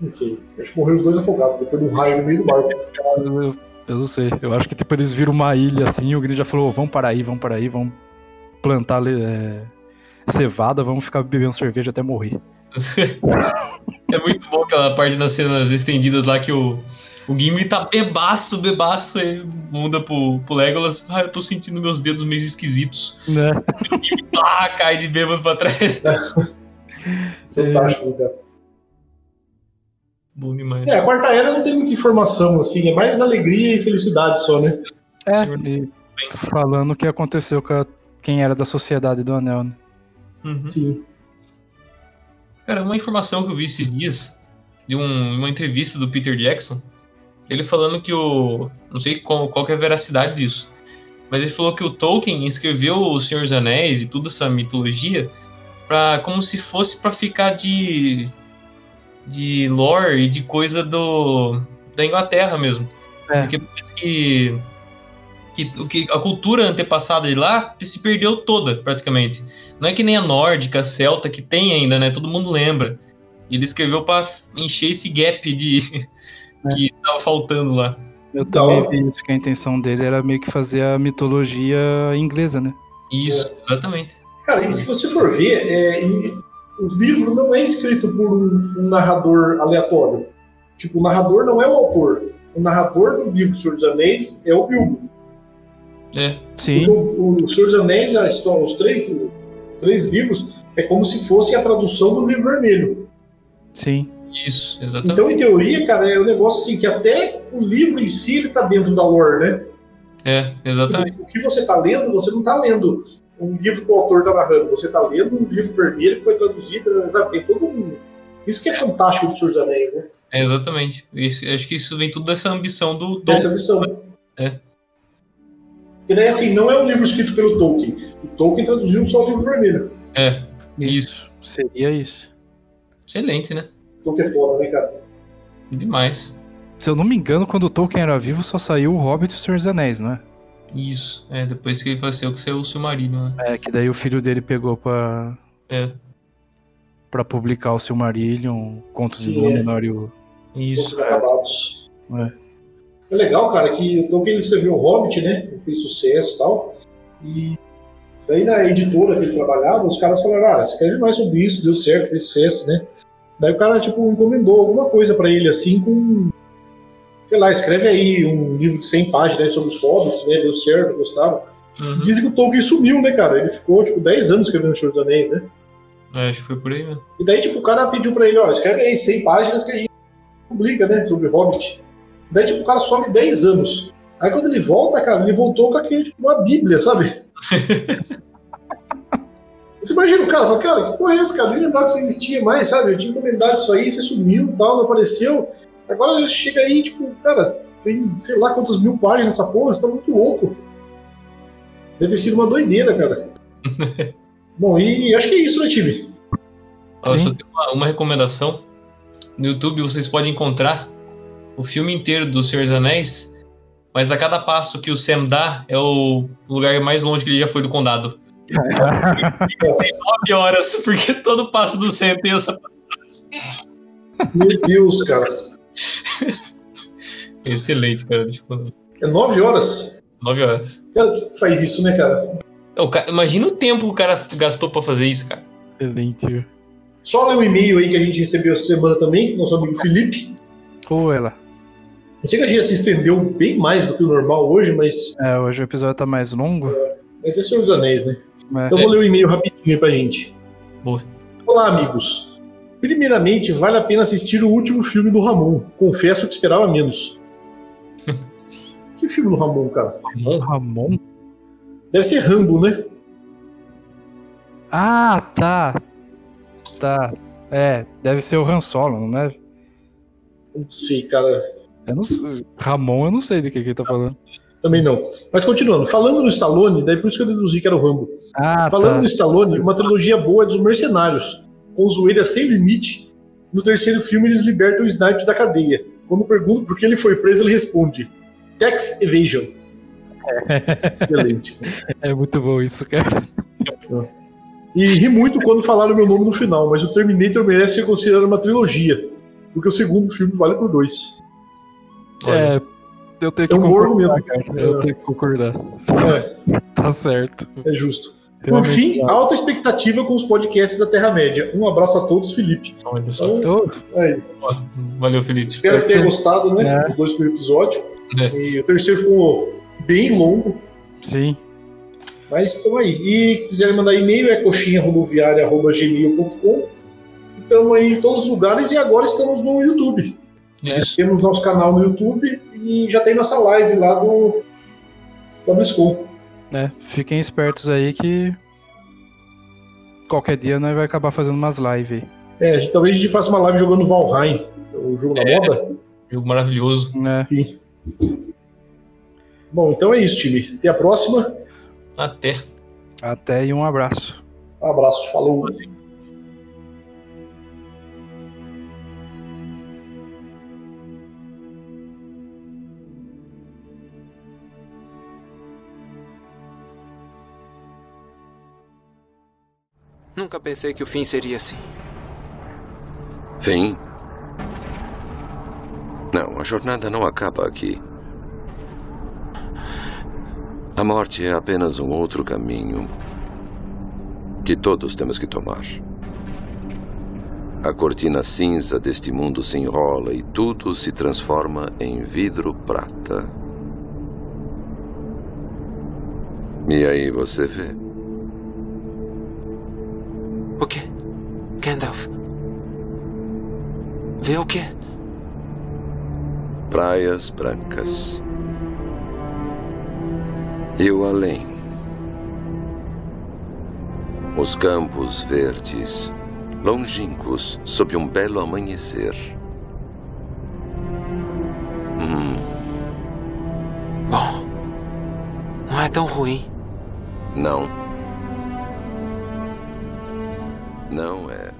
Não sei. Acho que morreu os dois afogados, depois de um raio no meio do barco. Eu, eu não sei. Eu acho que tipo, eles viram uma ilha assim, e o Gimli já falou: vamos para aí, vamos para aí, vamos plantar é, cevada, vamos ficar bebendo cerveja até morrer. é muito bom aquela parte das cenas estendidas lá que o, o Gimli tá bebaço, bebaço, aí muda pro, pro Legolas. Ah, eu tô sentindo meus dedos meio esquisitos. Né? O Gimli ah, cai de bêbado pra trás. Fantástico, cara. Bom demais. É, a quarta era não tem muita informação, assim, é mais alegria e felicidade só, né? É, e falando o que aconteceu com a- quem era da Sociedade do Anel, né? Uhum. Sim. Cara, uma informação que eu vi esses dias, de um- uma entrevista do Peter Jackson, ele falando que o. Não sei qual, qual que é a veracidade disso, mas ele falou que o Tolkien escreveu O Senhor dos Anéis e toda essa mitologia pra, como se fosse pra ficar de. de lore e de coisa do. da Inglaterra mesmo. É. Porque parece que. Que, a cultura antepassada de lá se perdeu toda, praticamente. Não é que nem a nórdica, a celta, que tem ainda, né? Todo mundo lembra. Ele escreveu pra encher esse gap de que tava faltando lá. Eu Então- também vi isso, que a intenção dele era meio que fazer a mitologia inglesa, né? Isso, exatamente. Cara, e se você for ver, é, o livro não é escrito por um, um narrador aleatório. Tipo, o narrador não é o autor. O narrador do livro Senhor dos Anéis é o Bilbo. É. Sim. O, o Senhor dos Anéis, a história, os três, os três livros, é como se fosse a tradução do livro vermelho. Sim. Isso, exatamente. Então, em teoria, cara, é um negócio assim que até o livro em si ele tá dentro da lore, né? É, exatamente. O que você tá lendo, você não tá lendo um livro que o autor tá narrando, você tá lendo um livro vermelho que foi traduzido, sabe? Tem todo um. Isso que é fantástico do Senhor dos Anéis, né? É, exatamente. Isso, acho que isso vem tudo dessa ambição do Tolkien. Dessa missão. É. E daí, assim, não é um livro escrito pelo Tolkien. O Tolkien traduziu só o livro vermelho. É, Isso. Seria isso. excelente, né? Tolkien é foda, né, cara? Demais. Se eu não me engano, quando o Tolkien era vivo, só saiu o Hobbit e o Senhor dos Anéis, não é? Isso. É, depois que ele faleceu, que saiu o Silmarillion, né? É, que daí o filho dele pegou pra, É. pra publicar o Silmarillion, Contos de Sim, Númenor e o... Isso. Acabados. É. É legal, cara, que o Tolkien escreveu o Hobbit, né? Fez sucesso e tal. E daí na editora que ele trabalhava, os caras falaram, ah, escreve mais sobre isso, deu certo, fez sucesso, né? Daí o cara, tipo, encomendou alguma coisa pra ele, assim, com... Sei lá, escreve aí um livro de 100 páginas né, sobre os Hobbits, né? Deu certo, gostava. Uhum. Dizem que o Tolkien sumiu, né, cara? Ele ficou, tipo, 10 anos escrevendo o Senhor dos Anéis, né? É, acho que foi por aí mesmo. E daí, tipo, o cara pediu pra ele, ó, escreve aí 100 páginas que a gente publica, né, sobre Hobbit. Daí, tipo, o cara some 10 anos. Aí quando ele volta, cara, ele voltou com aquele, tipo, uma bíblia, sabe? você imagina o cara, fala, cara, que porra é essa, cara? Eu nem lembrava que você existia mais, sabe? Eu tinha encomendado isso aí, você sumiu tal, não apareceu. Agora chega aí, tipo, cara, tem sei lá quantas mil páginas essa porra, você tá muito louco. Deve ter sido uma doideira, cara. Bom, e acho que é isso, né, time? Sim. só tem uma, uma recomendação. no YouTube vocês podem encontrar o filme inteiro do Senhor dos Anéis, mas a cada passo que o Sam dá é o lugar mais longe que ele já foi do condado. Nove horas, porque todo passo do Sam tem essa Meu Deus, cara. Excelente, cara. Tipo, É nove horas? nove horas. Cara, que faz isso, né, cara? O ca- Imagina o tempo que o cara gastou pra fazer isso, cara. Excelente. Só ler o e-mail aí que a gente recebeu essa semana também, nosso amigo Felipe. Ou ela. Eu sei que a gente se estendeu bem mais do que o normal hoje, mas, É, hoje o episódio tá mais longo. mas é Senhor dos Anéis, né? É. Então eu vou ler o e-mail rapidinho aí pra gente. Boa. Olá, amigos. Primeiramente, vale a pena assistir o último filme do Ramon. Confesso que esperava menos. que filme do Ramon, cara? Ramon? Ramon? Deve ser Rambo, né? Ah, tá. Tá. É, deve ser o Han Solo, não é? Não sei, cara. Eu não sei. Ramon, eu não sei do que, que ele tá falando. Também não. Mas continuando, falando no Stallone, daí por isso que eu deduzi que era o Rambo. Ah, falando tá. no Stallone, uma trilogia boa é dos Mercenários, com zoeira sem limite. No terceiro filme, eles libertam o Snipes da cadeia. Quando perguntam por que ele foi preso, ele responde: Tax Evasion. Excelente. É muito bom isso, cara. E ri muito quando falaram meu nome no final, mas o Terminator merece ser considerado uma trilogia, porque o segundo filme vale por dois. É, eu tenho que É um concordar, cara. Eu É. tenho que concordar. É, Tá certo. é justo. Por Realmente fim, tá. alta expectativa com os podcasts da Terra-média. Um abraço a todos, Felipe. Olha só. Então, aí, Valeu, Felipe. espero que tenha gostado, né? É. Dos dois primeiros episódios. É. E o terceiro ficou bem longo, Sim. mas estamos aí. E quiserem mandar e-mail é coxinharodoviária.gmail.com. Estamos aí em todos os lugares e agora estamos no YouTube. Isso. Temos nosso canal no YouTube e já tem nossa live lá do da BlizzCon. É, fiquem espertos aí que qualquer dia nós vai acabar fazendo umas lives aí. É, a gente- talvez a gente faça uma live jogando Valheim, o jogo da É. moda. Jogo maravilhoso. Né? Sim. Bom, então é isso, time. Até a próxima. Até. Até e um abraço. Um abraço, falou. Nunca pensei que o fim seria assim. Fim? Não, a jornada não acaba aqui. A morte é apenas um outro caminho que todos temos que tomar. A cortina cinza deste mundo se enrola e tudo se transforma em vidro prata. E aí você vê. O quê? Gandalf? Vê o quê? praias brancas. E o além. Os campos verdes, longínquos sob um belo amanhecer. Hum, Bom, não é tão ruim. não. Não é.